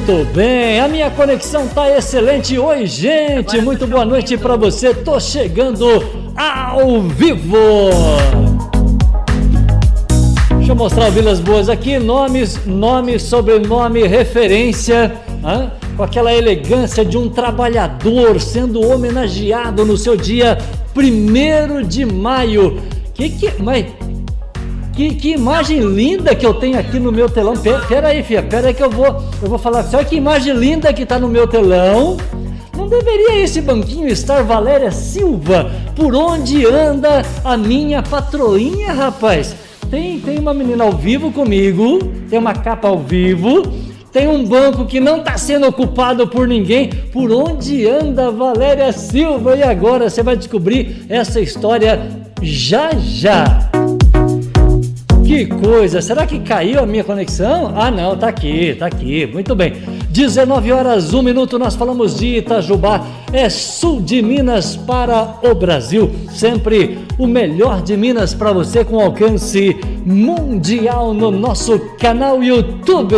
Muito bem, a minha conexão tá excelente. Oi, gente, muito boa noite para você. Tô chegando ao vivo. Deixa eu mostrar o Vilas Boas aqui. Nomes, nome, sobrenome, referência. Hein? Com aquela elegância de um trabalhador sendo homenageado no seu dia 1 de maio. Que que. Mas que, que, imagem linda que eu tenho aqui no meu telão. Pera, aí, filha, pera aí que eu vou, eu vou falar. Olha que imagem linda que está no meu telão. Não deveria esse banquinho estar Valéria Silva? Por onde anda a minha patroinha, rapaz? Tem, tem uma menina ao vivo comigo, tem uma capa ao vivo, tem um banco que não está sendo ocupado por ninguém. Por onde anda Valéria Silva? E agora você vai descobrir essa história já já. Que coisa! Será que caiu a minha conexão? Ah, não, tá aqui, tá aqui. Muito bem. 19 horas, 1 minuto, nós falamos de Itajubá. É sul de Minas para o Brasil. Sempre o melhor de Minas para você com alcance mundial no nosso canal YouTube.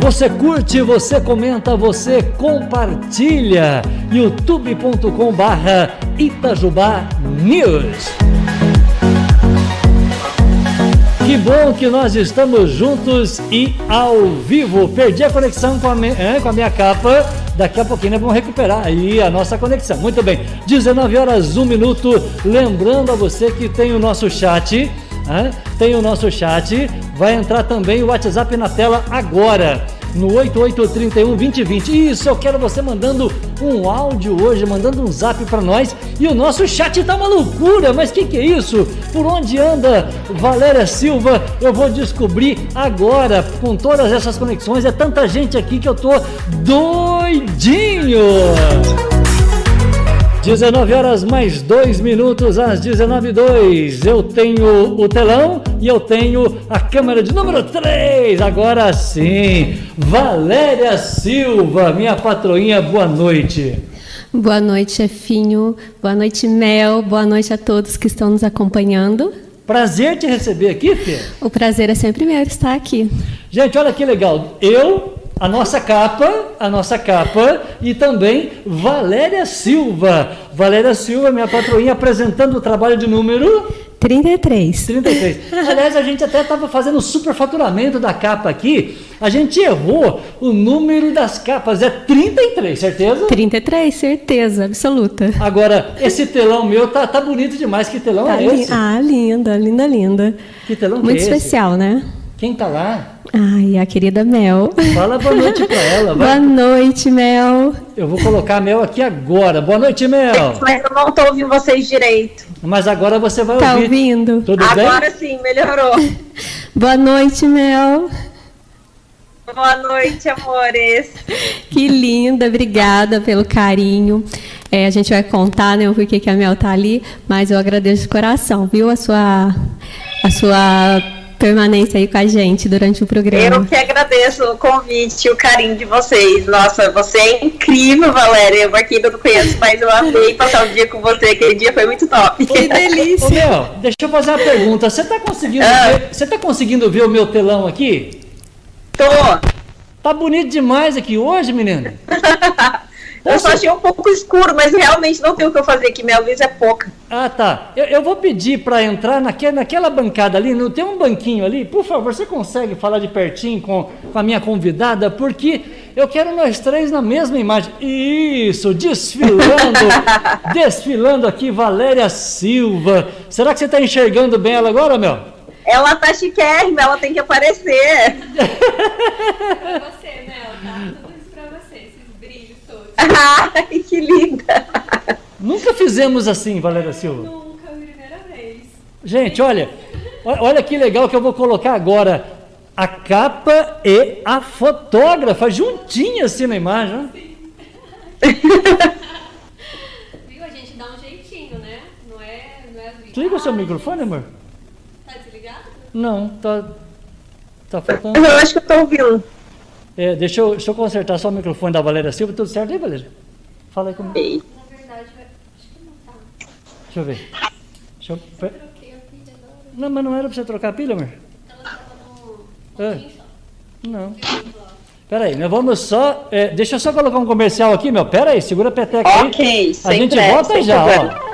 Você curte, você comenta, você compartilha. youtube.com/barra Itajubá News. Que bom que nós estamos juntos e ao vivo. Perdi a conexão com a, é, com a minha capa. Daqui a pouquinho nós vamos recuperar aí a nossa conexão. Muito bem. 19 horas, 1 minuto. Lembrando a você que tem o nosso chat. É, tem o nosso chat. Vai entrar também o WhatsApp na tela agora no 8831 2020. Isso, eu quero você mandando um áudio hoje, mandando um zap para nós. E o nosso chat tá uma loucura, mas que que é isso? Por onde anda Valéria Silva? Eu vou descobrir agora com todas essas conexões. É tanta gente aqui que eu tô doidinho. 19 horas mais 2 minutos às 19 2 Eu tenho o telão e eu tenho a câmera de número 3. Agora sim, Valéria Silva, minha patroinha, boa noite. Boa noite, chefinho. Boa noite, Mel. Boa noite a todos que estão nos acompanhando. Prazer te receber aqui, Fê. O prazer é sempre meu estar aqui. Gente, olha que legal. Eu a nossa capa, a nossa capa e também Valéria Silva. Valéria Silva, minha patroinha, apresentando o trabalho de número 33. 33. Aliás, a gente até estava fazendo o superfaturamento da capa aqui. A gente errou o número das capas. É 33, certeza? 33, certeza, absoluta. Agora, esse telão meu tá, tá bonito demais. Que telão tá é esse? Ah, linda, linda, linda. Que telão Muito que é especial, esse? né? Quem tá lá? Ai, a querida Mel. Fala boa noite pra ela. Vai. Boa noite, Mel. Eu vou colocar a Mel aqui agora. Boa noite, Mel. Mas eu não tô ouvindo vocês direito. Mas agora você vai tá ouvir. Tá ouvindo? Tudo agora bem? sim, melhorou. boa noite, Mel. Boa noite, amores. Que linda, obrigada pelo carinho. É, a gente vai contar né, o porquê que a Mel tá ali, mas eu agradeço de coração, viu? A sua, a sua permanência aí com a gente durante o programa. Eu que agradeço o convite e o carinho de vocês. Nossa, você é incrível, Valéria. Eu aqui ainda não conheço, mas eu amei passar o dia com você. Aquele dia foi muito top. Que delícia. Ô, Mel, deixa eu fazer uma pergunta. Você tá conseguindo, Ah. ver, você tá conseguindo ver o meu telão aqui? Tô. Tá bonito demais aqui hoje, menina. Eu só achei um pouco escuro, mas realmente não tem o que eu fazer aqui. Minha luz é pouca. Ah, tá. Eu, eu vou pedir para entrar naque, naquela bancada ali, não tem um banquinho ali? Por favor, você consegue falar de pertinho com, com a minha convidada? Porque eu quero nós três na mesma imagem. Isso, desfilando, desfilando aqui, Valéria Silva. Será que você está enxergando bem ela agora, Mel? Ela tá chiquérrima, ela tem que aparecer. Você, Mel, tá? Tudo isso pra você, esses brilhos todos. Ai, que linda. Nunca fizemos assim, Valéria Silva. Nunca, primeira vez. Gente, olha, olha que legal que eu vou colocar agora a capa e a fotógrafa juntinha assim na imagem. ó. Viu? A gente dá um jeitinho, né? Não é, não é Liga o seu microfone, amor. Tá desligado? Não, tá, tá faltando. Eu acho que eu tô ouvindo. É, deixa, eu, deixa eu consertar só o microfone da Valéria Silva. Tudo certo aí, Valéria? Fala aí comigo. Ei. Na verdade, acho que não tá. Deixa eu ver. Deixa eu, pe- Troquei a pilha agora. não, mas não era pra você trocar a pilha, amor? Ela tava no É. Não. Peraí, nós vamos só. É, deixa eu só colocar um comercial aqui, meu. Peraí, segura a peteca aí. Ok, A gente é, volta já, problema. ó.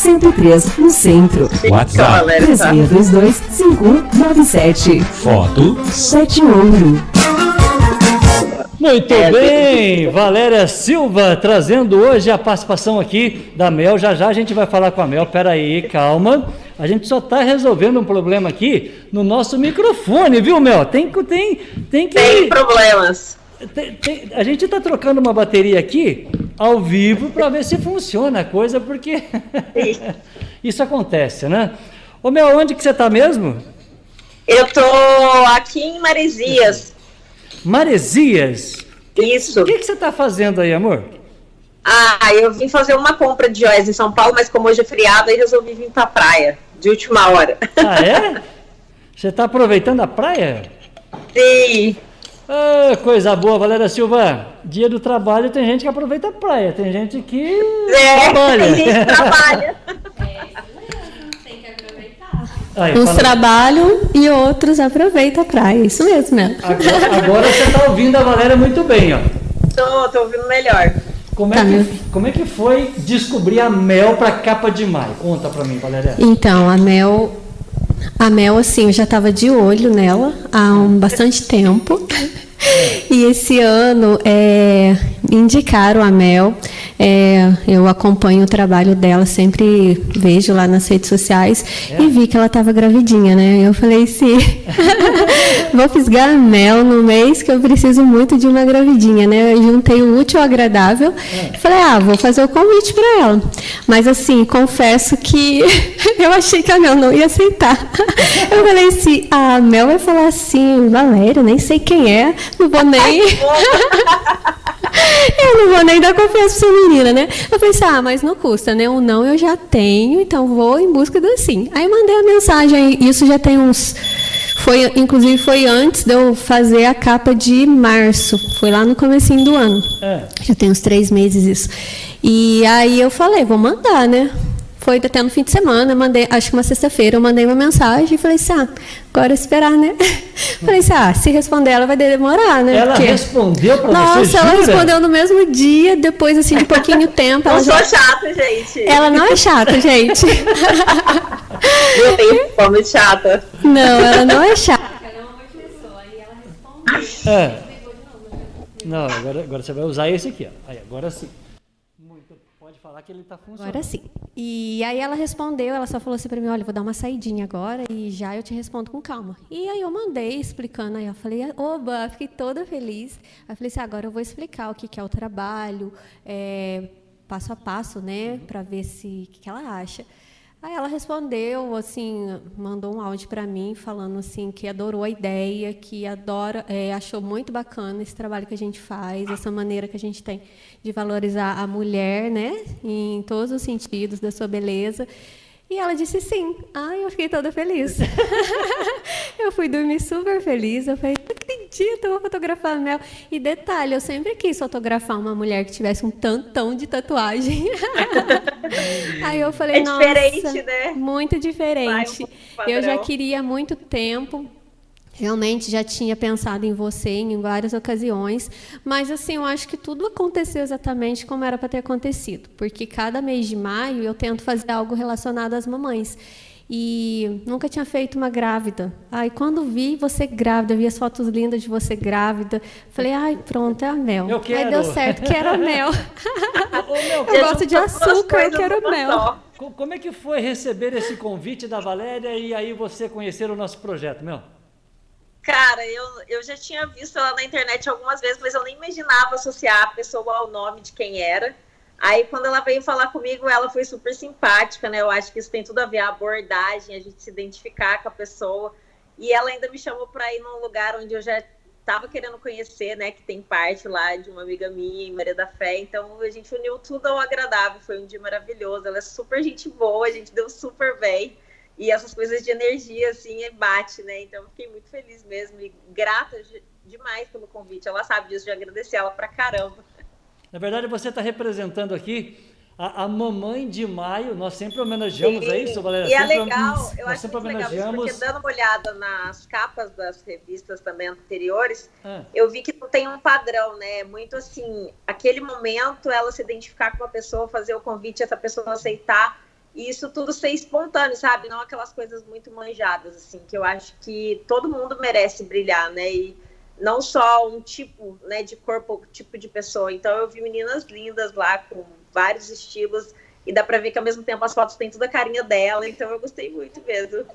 103, no centro. WhatsApp. Galera, tá? 3622 5197. Foto 7 Ouro. Muito É, bem, Valéria Silva trazendo hoje a participação aqui da Mel. Já já a gente vai falar com a Mel. Peraí, calma. A gente só está resolvendo um problema aqui no nosso microfone, viu, Mel? Tem, que- tem, tem que. Tem problemas. Tem- tem- a gente está trocando uma bateria aqui ao vivo para ver se funciona a coisa, porque isso acontece, né? Ô Mel, onde que você está mesmo? Eu tô aqui em Maresias. Maresias. Isso. O que, que você está fazendo aí, amor? Ah, eu vim fazer uma compra de joias em São Paulo, mas como hoje é feriado, aí resolvi vir pra praia, de última hora. Ah, é? Você está aproveitando a praia? Sim. Ah, coisa boa, Valéria Silva. Dia do trabalho tem gente que aproveita a praia, tem gente que É, trabalha. tem gente que trabalha. Aí, Uns fala- trabalham e outros aproveitam a praia. Isso mesmo, né? agora, agora você está ouvindo a Valéria muito bem, ó. Tô, tô ouvindo melhor. Como é, Tá, que, como é que foi descobrir a mel para capa de maio? Conta para mim, Valéria. Então, a Mel, a Mel, assim, eu já estava de olho nela há um bastante tempo. E esse ano é, indicaram a Mel. É, eu acompanho o trabalho dela, sempre vejo lá nas redes sociais e vi que ela estava gravidinha, né? Eu falei, sim, vou fisgar a Mel no mês que eu preciso muito de uma gravidinha, né? Eu juntei o útil ao agradável e falei, ah, vou fazer o convite para ela. Mas assim, confesso que eu achei que a Mel não ia aceitar. Eu falei assim, a Mel vai falar assim, Valéria, nem sei quem é, não vou nem. Eu não vou nem dar confiança pra essa menina, né? Eu pensei, ah, mas não custa, né? Um não eu já tenho, então vou em busca do sim. Aí mandei a mensagem, isso já tem uns. Foi, inclusive foi antes de eu fazer a capa de março. Foi lá no comecinho do ano. É. Já tem uns três meses isso. E aí eu falei, vou mandar, né? Foi até no fim de semana, mandei, acho que uma sexta-feira, eu mandei uma mensagem e falei assim, ah, agora é esperar, né? Falei assim, ah, se responder ela vai demorar, né? Ela Porque- respondeu para você? nossa, ela jura? respondeu no mesmo dia, depois assim de pouquinho tempo. Não Ela, sou já... chata, gente. ela não é chata, gente. Eu tenho fome chata. Não, ela não é chata. É. Não, agora, agora você vai usar esse aqui, ó. Aí, agora sim. Falar que ele está funcionando. Agora sim. E aí ela respondeu, ela só falou assim pra mim, olha, vou dar uma saidinha agora e já eu te respondo com calma. E aí eu mandei explicando, aí eu falei, oba, fiquei toda feliz. Aí eu falei assim, agora eu vou explicar o que, que é o trabalho, é, passo a passo, né, pra ver se o que ela acha. Aí ela respondeu, assim, mandou um áudio para mim falando assim que adorou a ideia, que adora, é, achou muito bacana esse trabalho que a gente faz, essa maneira que a gente tem de valorizar a mulher, né, em todos os sentidos da sua beleza. E ela disse sim. Ai, eu fiquei toda feliz. eu fui dormir super feliz. Eu falei, não acredito, eu vou fotografar a Mel. E detalhe, eu sempre quis fotografar uma mulher que tivesse um tantão de tatuagem. Aí eu falei, É nossa, diferente, né? muito diferente. Vai um Eu já queria há muito tempo. Realmente já tinha pensado em você em várias ocasiões, mas assim, eu acho que tudo aconteceu exatamente como era para ter acontecido, porque cada mês de maio eu tento fazer algo relacionado às mamães. E nunca tinha feito uma grávida. Aí quando vi você grávida, vi as fotos lindas de você grávida, falei, ai, pronto, é a mel. Eu Aí quero. deu certo, quero a mel. Ô, Mel, Eu gosto de açúcar, eu quero mel. só. como é que foi receber esse convite da Valéria e aí você conhecer o nosso projeto, Mel? Cara, eu, eu já tinha visto ela na internet algumas vezes, mas eu nem imaginava associar a pessoa ao nome de quem era. Aí, quando ela veio falar comigo, ela foi super simpática, né? Eu acho que isso tem tudo a ver a abordagem, a gente se identificar com a pessoa. E ela ainda me chamou para ir num lugar onde eu já tava querendo conhecer, né? Que tem parte lá de uma amiga minha em Maria da Fé. Então a gente uniu tudo ao agradável. Foi um dia maravilhoso. Ela é super gente boa, a gente deu super bem. E essas coisas de energia, assim, bate, né? Então fiquei muito feliz mesmo e grata demais pelo convite. Ela sabe disso, de agradecer ela pra caramba. Na verdade, você está representando aqui a, a, mamãe de maio, nós sempre homenageamos, Sim. é isso, Valéria? E é sempre, é legal, eu acho sempre homenageamos... isso, porque dando uma olhada nas capas das revistas também anteriores, ah. eu vi que não tem um padrão, né? Muito assim, aquele momento, ela se identificar com uma pessoa, fazer o convite, essa pessoa aceitar, e isso tudo ser espontâneo, sabe? Não aquelas coisas muito manjadas, assim, que eu acho que todo mundo merece brilhar, né? E não só um tipo né, de corpo, tipo de pessoa. Então eu vi meninas lindas lá com vários estilos e dá para ver que ao mesmo tempo as fotos têm toda a carinha dela, então eu gostei muito mesmo.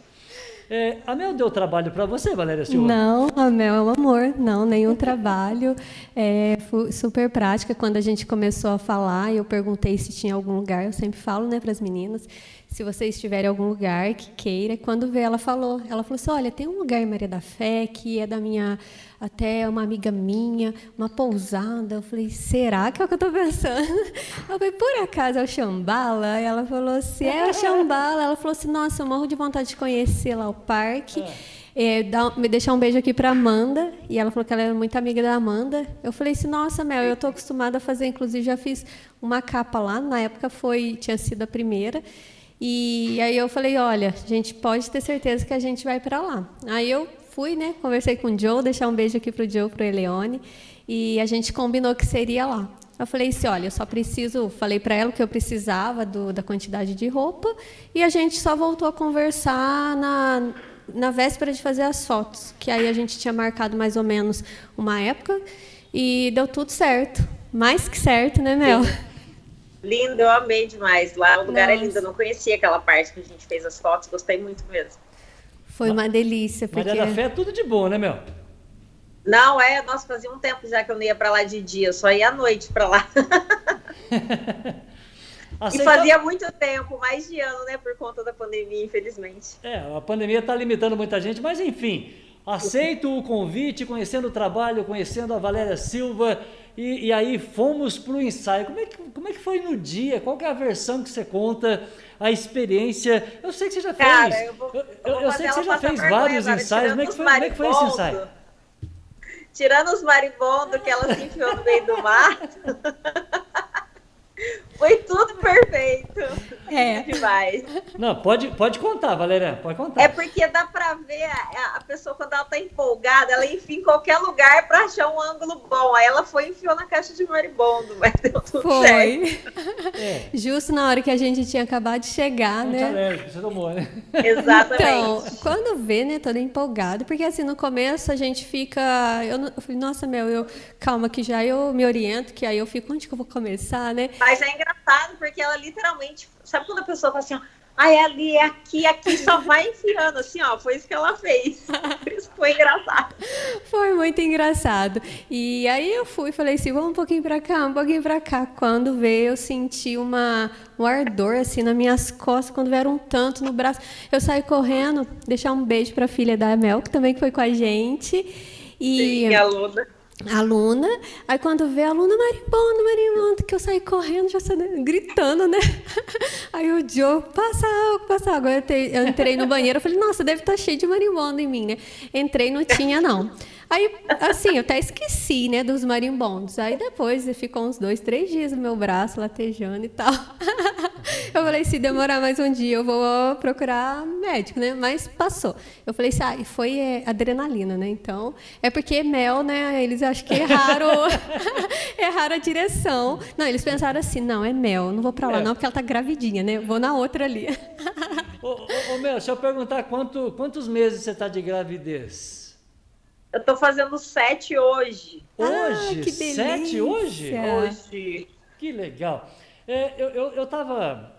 É, a Mel deu trabalho para você, Valéria Silva? Não, a Mel é um amor, não, nenhum trabalho. É, super prática. Quando a gente começou a falar, eu perguntei se tinha algum lugar, eu sempre falo né, para as meninas, se vocês tiverem algum lugar que queira. Quando vê, ela falou, ela falou assim, olha, tem um lugar em Maria da Fé que é da minha até uma amiga minha, uma pousada. Eu falei, será que é o que eu estou pensando? Eu falei, por acaso é o Xambala? Ela falou assim, é o Xambala. Ela falou assim, nossa, eu morro de vontade de conhecer lá o parque. É, dá, me deixar um beijo aqui para Amanda. E ela falou que ela era muito amiga da Amanda. Eu falei assim, nossa, Mel, eu estou acostumada a fazer, inclusive já fiz uma capa lá. Na época foi tinha sido a primeira. E aí eu falei, olha, a gente pode ter certeza que a gente vai para lá. Aí eu fui, né? Conversei com o Joe, deixar um beijo aqui para o Joe, para o Eleone, e a gente combinou que seria lá. Eu falei assim, olha, eu só preciso, falei para ela que eu precisava do, da quantidade de roupa e a gente só voltou a conversar na, na véspera de fazer as fotos, que aí a gente tinha marcado mais ou menos uma época e deu tudo certo, mais que certo, né, Mel? Lindo, eu amei demais. Lá o lugar Nossa. é lindo, eu não conhecia aquela parte que a gente fez as fotos, gostei muito mesmo. Foi uma delícia. Porque... Maria da Fé é tudo de bom, né, Mel? Não, é, nossa, fazia um tempo já que eu não ia para lá de dia, eu só ia à noite para lá. E fazia muito tempo, mais de ano, né, por conta da pandemia, infelizmente. É, a pandemia está limitando muita gente, mas enfim, aceito o convite, conhecendo o trabalho, conhecendo a Valéria Silva, e, e aí fomos para o ensaio. Como é, que, como é que foi no dia? Qual é a versão que você conta? A experiência? Eu sei que você já fez. Cara, eu, vou, eu, eu, eu sei que você já fez vários ensaios. Como é, que foi, como é que foi esse ensaio? Tirando os marimbondos que ela se enfiou no meio do mato. Foi tudo perfeito. É. Demais. Não, pode, pode contar, Valéria, pode contar. É porque dá pra ver a, a pessoa quando ela tá empolgada, ela enfia em qualquer lugar pra achar um ângulo bom. Aí ela foi e enfiou na caixa de maribondo, mas deu tudo foi. certo. É. Justo na hora que a gente tinha acabado de chegar, né? Alérgico, você tomou, né? Exatamente. Então, quando vê, né, toda empolgada, porque assim, no começo a gente fica. Eu, eu falei, nossa, meu, eu, calma, que já eu me oriento, que aí eu fico, onde que eu vou começar, né? Mas é engraçado, porque ela literalmente. Sabe quando a pessoa fala assim, ó, ah, é ali, é aqui, aqui, só vai enfiando, assim, ó, foi isso que ela fez. isso foi engraçado. Foi muito engraçado. E aí eu fui, falei assim, vamos um pouquinho pra cá, um pouquinho pra cá. Quando veio, eu senti uma, um ardor, assim, nas minhas costas, quando vieram um tanto no braço. Eu saí correndo, deixar um beijo pra filha da Mel, que também foi com a gente. E... Sim, aluna aluna, aí quando vê a aluna marimbondo, marimbondo, que eu saí correndo, já saí gritando, né? Aí o Joe, passa água, passa. Eu, eu entrei no banheiro, eu falei, nossa, deve estar tá cheio de marimbondo em mim, né? Entrei, não tinha, não. Aí, assim, eu até esqueci, né, dos marimbondos. Aí depois ficou uns dois, três dias no meu braço, latejando e tal. Eu falei, se demorar mais um dia, eu vou procurar médico, né? Mas passou. Eu falei assim, ah, foi é, adrenalina, né? Então, é porque mel, né? Eles acham que erraram, erraram a direção. Não, eles pensaram assim, não, é mel, não vou para lá é. não, porque ela tá gravidinha, né? Vou na outra ali. ô, ô, ô, Mel, se eu perguntar quanto, quantos meses você está de gravidez? Eu tô fazendo sete hoje. Hoje? Ah, que Sete hoje? Hoje. Que legal. É, eu estava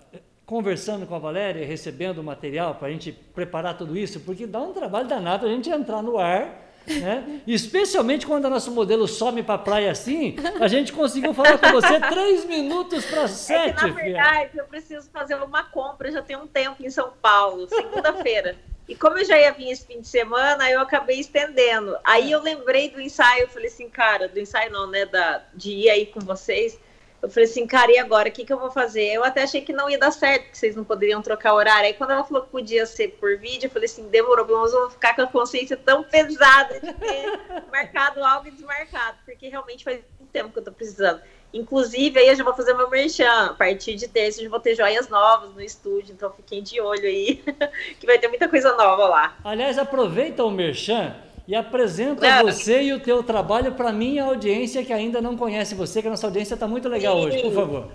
conversando com a Valéria, recebendo o material para a gente preparar tudo isso, porque dá um trabalho danado a gente entrar no ar. Né? Especialmente quando o nosso modelo some para a praia assim, a gente conseguiu falar com você três minutos para sete. É que, na verdade, filha. eu preciso fazer uma compra, já tem um tempo em São Paulo, segunda-feira. E como eu já ia vir esse fim de semana, eu acabei estendendo. Aí eu lembrei do ensaio, eu falei assim, cara, do ensaio não, né? Da, de ir aí com vocês. Eu falei assim, cara, e agora? O que, que eu vou fazer? Eu até achei que não ia dar certo, que vocês não poderiam trocar horário. Aí quando ela falou que podia ser por vídeo, eu falei assim, demorou, pelo menos eu vou ficar com a consciência tão pesada de ter marcado algo e desmarcado, porque realmente faz muito tempo que eu tô precisando. Inclusive, aí eu já vou fazer meu merchan. A partir de terça, eu vou ter joias novas no estúdio, então fiquem de olho aí, que vai ter muita coisa nova lá. Aliás, aproveita o merchan e apresenta é. você e o teu trabalho para minha audiência que ainda não conhece você, que a nossa audiência está muito legal Sim. hoje, por favor.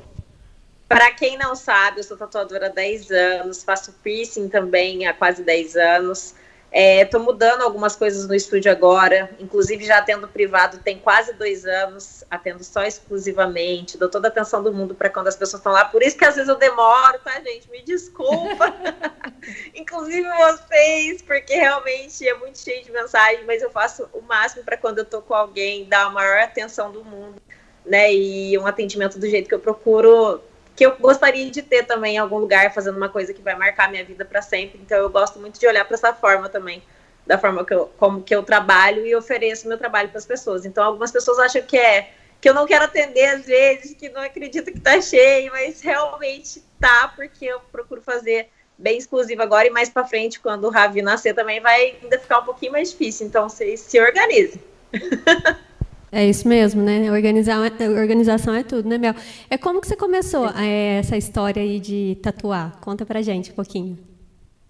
Para quem não sabe, eu sou tatuadora há 10 anos, faço piercing também há quase 10 anos. Estou é, mudando algumas coisas no estúdio agora, inclusive já atendo privado tem quase dois anos, atendo só exclusivamente, dou toda a atenção do mundo para quando as pessoas estão lá, por isso que às vezes eu demoro, tá, gente? Me desculpa. inclusive vocês, porque realmente é muito cheio de mensagem, mas eu faço o máximo para quando eu tô com alguém, dar a maior atenção do mundo, né? E um atendimento do jeito que eu procuro que eu gostaria de ter também em algum lugar fazendo uma coisa que vai marcar minha vida para sempre. Então eu gosto muito de olhar para essa forma também, da forma que eu, como que eu trabalho e ofereço meu trabalho para as pessoas. Então algumas pessoas acham que é que eu não quero atender às vezes, que não acredito que tá cheio, mas realmente tá, porque eu procuro fazer bem exclusivo agora e mais para frente, quando o Ravi nascer também vai ainda ficar um pouquinho mais difícil. Então vocês se organizem. É isso mesmo, né? Organizar, organização é tudo, né, Mel? É como que você começou é, essa história aí de tatuar? Conta pra gente um pouquinho.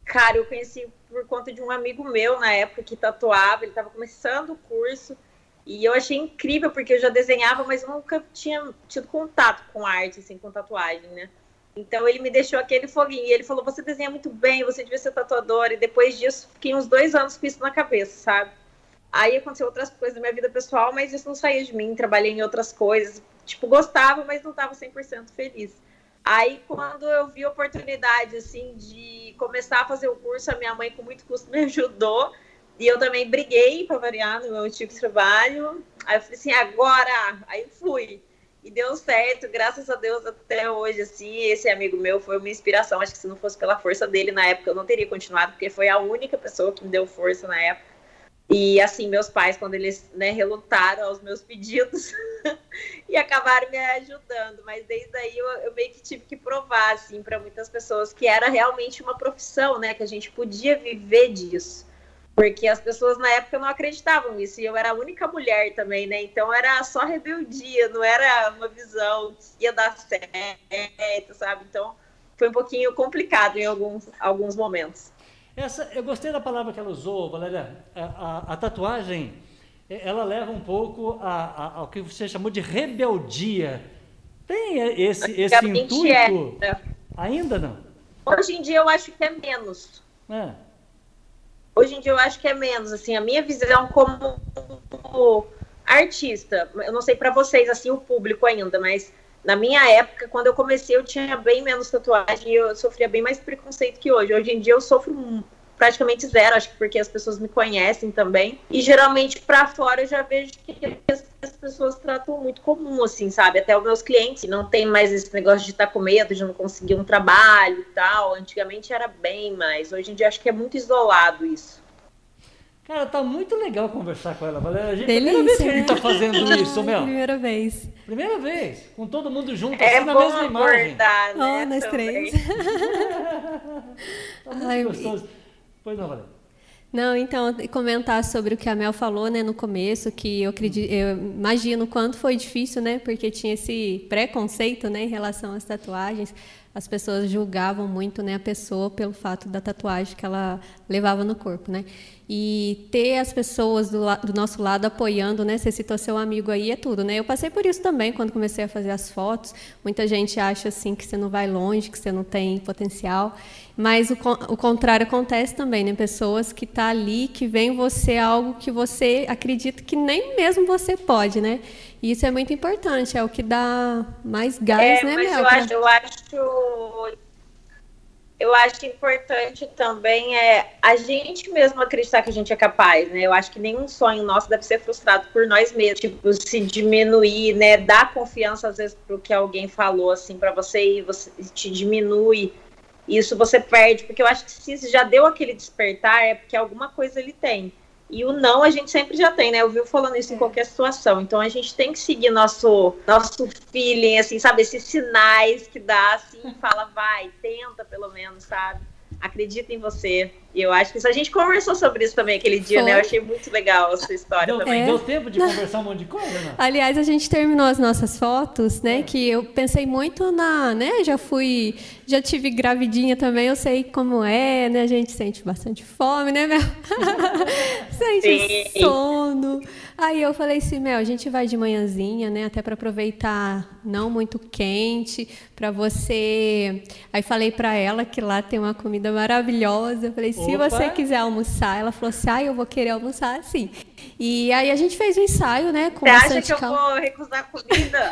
Cara, eu conheci por conta de um amigo meu na época que tatuava, ele estava começando o curso e eu achei incrível porque eu já desenhava, mas nunca tinha tido contato com arte, assim, com tatuagem, né? Então ele me deixou aquele foguinho e ele falou: Você desenha muito bem, você devia ser tatuador. E depois disso, fiquei uns dois anos com isso na cabeça, sabe? Aí aconteceu outras coisas na minha vida pessoal, mas isso não saía de mim. Trabalhei em outras coisas. Tipo, gostava, mas não estava 100% feliz. Aí, quando eu vi a oportunidade, assim, de começar a fazer o curso, a minha mãe, com muito custo, me ajudou. E eu também briguei para variar no meu tipo de trabalho. Aí eu falei assim, agora! Aí fui. E deu certo, graças a Deus, até hoje, assim. Esse amigo meu foi uma inspiração. Acho que se não fosse pela força dele na época, eu não teria continuado, porque foi a única pessoa que me deu força na época. E assim, meus pais, quando eles né, relutaram aos meus pedidos e acabaram me ajudando, mas desde aí eu, eu meio que tive que provar, assim, para muitas pessoas que era realmente uma profissão, né, que a gente podia viver disso. Porque as pessoas na época não acreditavam nisso, e eu era a única mulher também, né? Então era só rebeldia, não era uma visão que ia dar certo, sabe? Então foi um pouquinho complicado em alguns, alguns momentos. Essa, eu gostei da palavra que ela usou, Valéria. A, a, a tatuagem, ela leva um pouco a, ao que você chamou de rebeldia. Tem esse, esse intuito? É. Ainda não? Hoje em dia eu acho que é menos. É. Hoje em dia eu acho que é menos. Assim, a minha visão como artista, eu não sei para vocês, assim, o público ainda, mas na minha época, quando eu comecei, eu tinha bem menos tatuagem e eu sofria bem mais preconceito que hoje. Hoje em dia eu sofro praticamente zero, acho que porque as pessoas me conhecem também. E geralmente para fora eu já vejo que as pessoas tratam muito comum, assim, sabe? Até os meus clientes não tem mais esse negócio de estar tá com medo, de não conseguir um trabalho e tal. Antigamente era bem mais. Hoje em dia acho que é muito isolado isso. Cara, tá muito legal conversar com ela, Valéria. Gente, Delícia, primeira vez que a gente tá fazendo isso, Mel. Primeira vez. Primeira vez, com todo mundo junto, é assim, na mesma imagem. Né, oh, nós três. tá muito Ai, gostoso. Pois não, Valéria. Não, então, comentar sobre o que a Mel falou né, no começo, que eu, acredito, eu imagino quanto foi difícil, né? Porque tinha esse preconceito né, em relação às tatuagens as pessoas julgavam muito né, a pessoa pelo fato da tatuagem que ela levava no corpo, né? E ter as pessoas do, do, nosso lado apoiando, né? Você citou seu amigo aí, é tudo, né? Eu passei por isso também quando comecei a fazer as fotos. Muita gente acha assim que você não vai longe, que você não tem potencial. Mas o, o contrário acontece também, né? Pessoas que estão tá ali, que veem você algo que você acredita que nem mesmo você pode, né? E isso é muito importante, é o que dá mais gás, é, né, mas Mel? Eu acho, eu acho, eu acho importante também é a gente mesmo acreditar que a gente é capaz, né? Eu acho que nenhum sonho nosso deve ser frustrado por nós mesmos, tipo, se diminuir, né? Dar confiança às vezes pro que alguém falou assim para você e você te diminui isso você perde, porque eu acho que se já deu aquele despertar, é porque alguma coisa ele tem. E o não a gente sempre já tem, né? Eu vi falando isso em qualquer situação. Então a gente tem que seguir nosso, nosso feeling, assim, sabe? Esses sinais que dá, assim, fala, vai, tenta pelo menos, sabe? acredita em você. E eu acho que isso, a gente conversou sobre isso também aquele dia, Foi. né? Eu achei muito legal a sua história deu, também. É. Deu tempo de conversar um monte de coisa, né? Aliás, a gente terminou as nossas fotos, né? É. Que eu pensei muito na, né? Já fui, já tive gravidinha também, eu sei como é, né? A gente sente bastante fome, né, Mel? sente Sim. sono. Aí eu falei assim, Mel, a gente vai de manhãzinha, né? Até para aproveitar não muito quente, para você. Aí falei para ela que lá tem uma comida maravilhosa. Eu falei, se Opa. você quiser almoçar, ela falou assim, ah, eu vou querer almoçar assim. E aí a gente fez um ensaio, né? Com Você acha que eu vou recusar comida?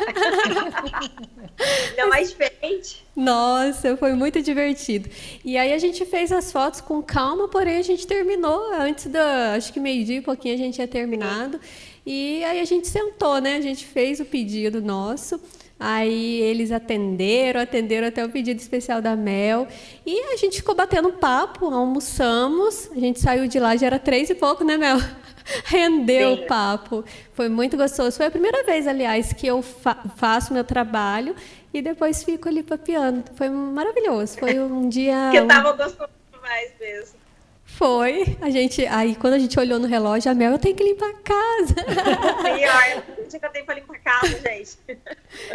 Ainda mais diferente. Nossa, foi muito divertido. E aí a gente fez as fotos com calma, porém a gente terminou antes da, acho que meio-dia e pouquinho a gente tinha terminado. E aí a gente sentou, né? A gente fez o pedido nosso. Aí eles atenderam, atenderam até o pedido especial da Mel. E a gente ficou batendo papo, almoçamos. A gente saiu de lá, já era três e pouco, né, Mel? Rendeu Sim. o papo. Foi muito gostoso. Foi a primeira vez, aliás, que eu fa faço meu trabalho e depois fico ali papiando. Foi maravilhoso. Foi um dia. que eu tava gostando demais mesmo. Foi. A gente, aí quando a gente olhou no relógio, a Mel, eu tenho que limpar a casa. Pior, eu que eu tenho para limpar a casa, gente.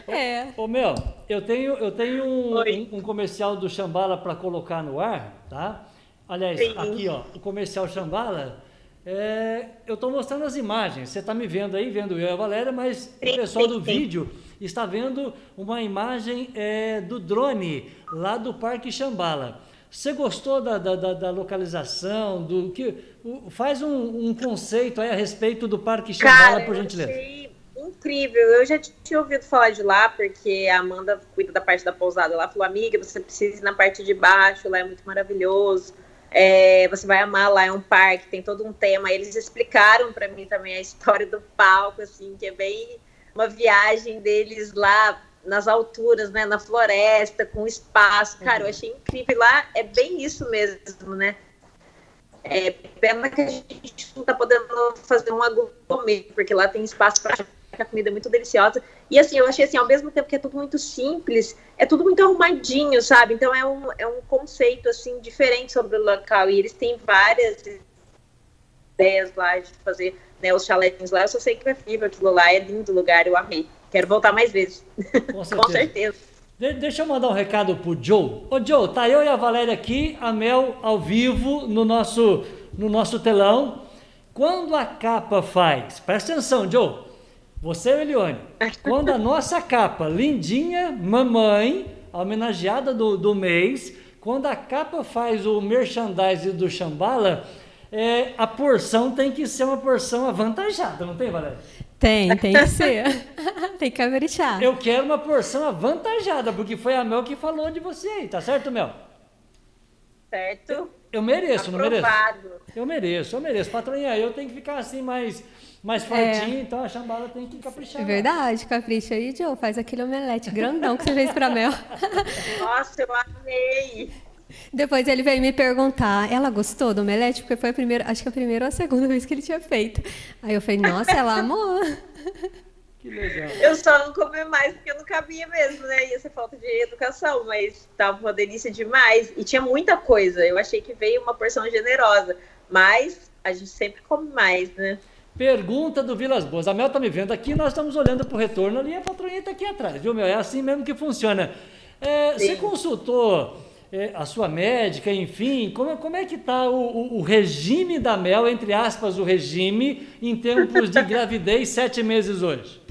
É. Ô, Mel, eu tenho, eu tenho um, um, um comercial do Xambala para colocar no ar, tá? Aliás, Sim. aqui, ó, o comercial Xambala é, eu estou mostrando as imagens. Você está me vendo aí, vendo eu e a Valéria, mas o pessoal do vídeo está vendo uma imagem é, do drone lá do Parque Xambala. Você gostou da, da, da localização? Do que faz um, um, conceito aí a respeito do Parque Xambala, por gentileza. Achei incrível. Eu já tinha ouvido falar de lá, porque a Amanda cuida da parte da pousada lá. Falou, amiga, você precisa ir na parte de baixo, lá é muito maravilhoso. É, você vai amar lá, é um parque, tem todo um tema. Eles explicaram para mim também a história do palco, assim, que é bem uma viagem deles lá nas alturas, né, na floresta, com espaço. Cara, eu achei incrível. Lá é bem isso mesmo, né? É pena que a gente não tá podendo fazer um gourmet, porque lá tem espaço para a comida é muito deliciosa. E assim, eu achei assim, ao mesmo tempo que é tudo muito simples, é tudo muito arrumadinho, sabe? Então é um, é um conceito assim diferente sobre o local. E eles têm várias ideias lá de fazer né, os chaletinhos lá. Eu só sei que é fibra aquilo lá, é lindo lugar, eu amei. Quero voltar mais vezes. Com certeza. Com certeza. De deixa eu mandar um recado pro Joe. Ô Joe, tá eu e a Valéria aqui, a Mel ao vivo no nosso, no nosso telão. Quando a capa faz, presta atenção, Joe. Você, Elione, quando a nossa capa, lindinha, mamãe, homenageada do, do mês, quando a capa faz o merchandise do Chambala, é, a porção tem que ser uma porção avantajada, não tem, Valéria? Tem, tem que ser. tem que caprichar. Eu quero uma porção avantajada, porque foi a Mel que falou de você aí, tá certo, Mel? Certo. Eu mereço, Aprovado. não mereço? Eu mereço, eu mereço. Patroinha, eu tenho que ficar assim mais mais é. fortinho, é. então a chambala tem que caprichar. É verdade, capricha aí, Joe. Faz aquele omelete grandão que você fez pra Mel. Nossa, eu amei! Depois ele veio me perguntar, ela gostou do omelete? Porque foi a primeira, acho que a primeira ou a segunda vez que ele tinha feito. Aí eu falei, nossa, ela amou. Que legal. Eu só não comi mais porque eu não cabia mesmo, né? Ia ser falta de educação, mas tava uma delícia demais. E tinha muita coisa. Eu achei que veio uma porção generosa. Mas a gente sempre come mais, né? Pergunta do Vilas Boas. A Mel está me vendo aqui, nós estamos olhando para o retorno ali, a patroinha está aqui atrás, viu, Mel? É assim mesmo que funciona. É, você consultou é, a sua médica, enfim, como, como é que está o, o, o, regime da Mel, entre aspas, o regime, em tempos de gravidez, sete meses hoje?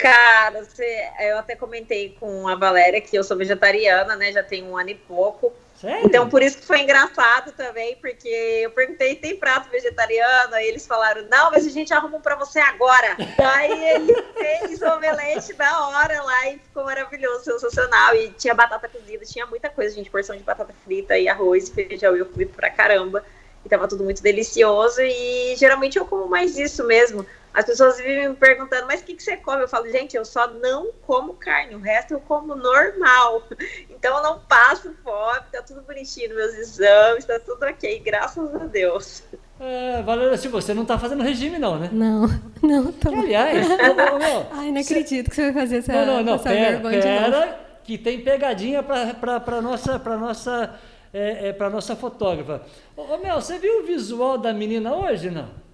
Cara, você, eu até comentei com a Valéria que eu sou vegetariana, né? Já tem um ano e pouco. Sério? Então, por isso que foi engraçado também, porque eu perguntei, tem prato vegetariano? Aí eles falaram, não, mas a gente arruma um pra você agora. Aí ele fez o omelete da hora lá e ficou maravilhoso, sensacional. E tinha batata cozida, tinha muita coisa, gente, porção de batata frita e arroz e feijão. Eu comi pra caramba. E tava tudo muito delicioso e geralmente eu como mais isso mesmo. As pessoas vivem me perguntando, mas o que, que você come? Eu falo, gente, eu só não como carne, o resto eu como normal. Então eu não passo fome, tá tudo bonitinho nos meus exames, tá tudo ok, graças a Deus. É, Valéria Silva, você não está fazendo regime, não, né? Não, não, tô. Que, aliás, ô, ô, meu, Ai, não acredito que você vai fazer essa, Não, não, não, essa pera, vergonha de novo. pera, que tem pegadinha para nossa, pra nossa, é, é, pra nossa fotógrafa. Ô, ô, Mel, você viu o visual da menina hoje, não?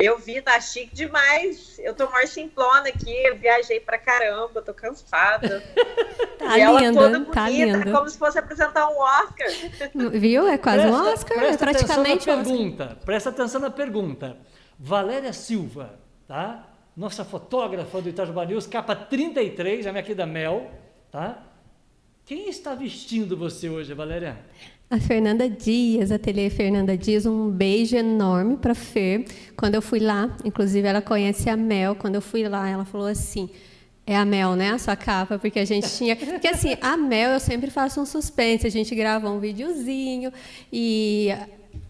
Eu vi, tá chique demais. Eu tô mais simplona aqui, eu viajei pra caramba, tô cansada. Tá e ela linda, toda tá bonita, linda. como se fosse apresentar um Oscar. Viu? É quase um Presta- Oscar, é praticamente um atenção na Oscar. pergunta. Presta atenção na pergunta. Valéria Silva, tá? Nossa fotógrafa do Itajubá News, capa 33, a minha querida Mel, tá? Quem está vestindo você hoje, Valéria? A Fernanda Dias, ateliê Fernanda Dias, um beijo enorme para Fer. Quando eu fui lá, inclusive ela conhece a Mel. Quando eu fui lá, ela falou assim: é a Mel, né? A sua capa, porque a gente tinha. Porque assim, a Mel eu sempre faço um suspense. A gente grava um videozinho e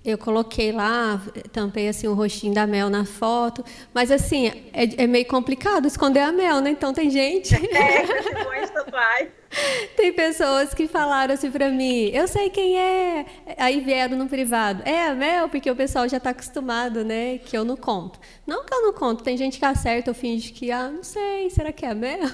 eu coloquei lá, tampei assim o rostinho da Mel na foto. Mas assim, é, é meio complicado esconder a Mel, né? Então tem gente. É, com esse monte de tatuagem. Tem pessoas que falaram assim pra mim, eu sei quem é. Aí vieram no privado. É a Mel, porque o pessoal já tá acostumado, né? Que eu não conto. Não que eu não conto, tem gente que acerta, eu finge que, ah, não sei, será que é a Mel?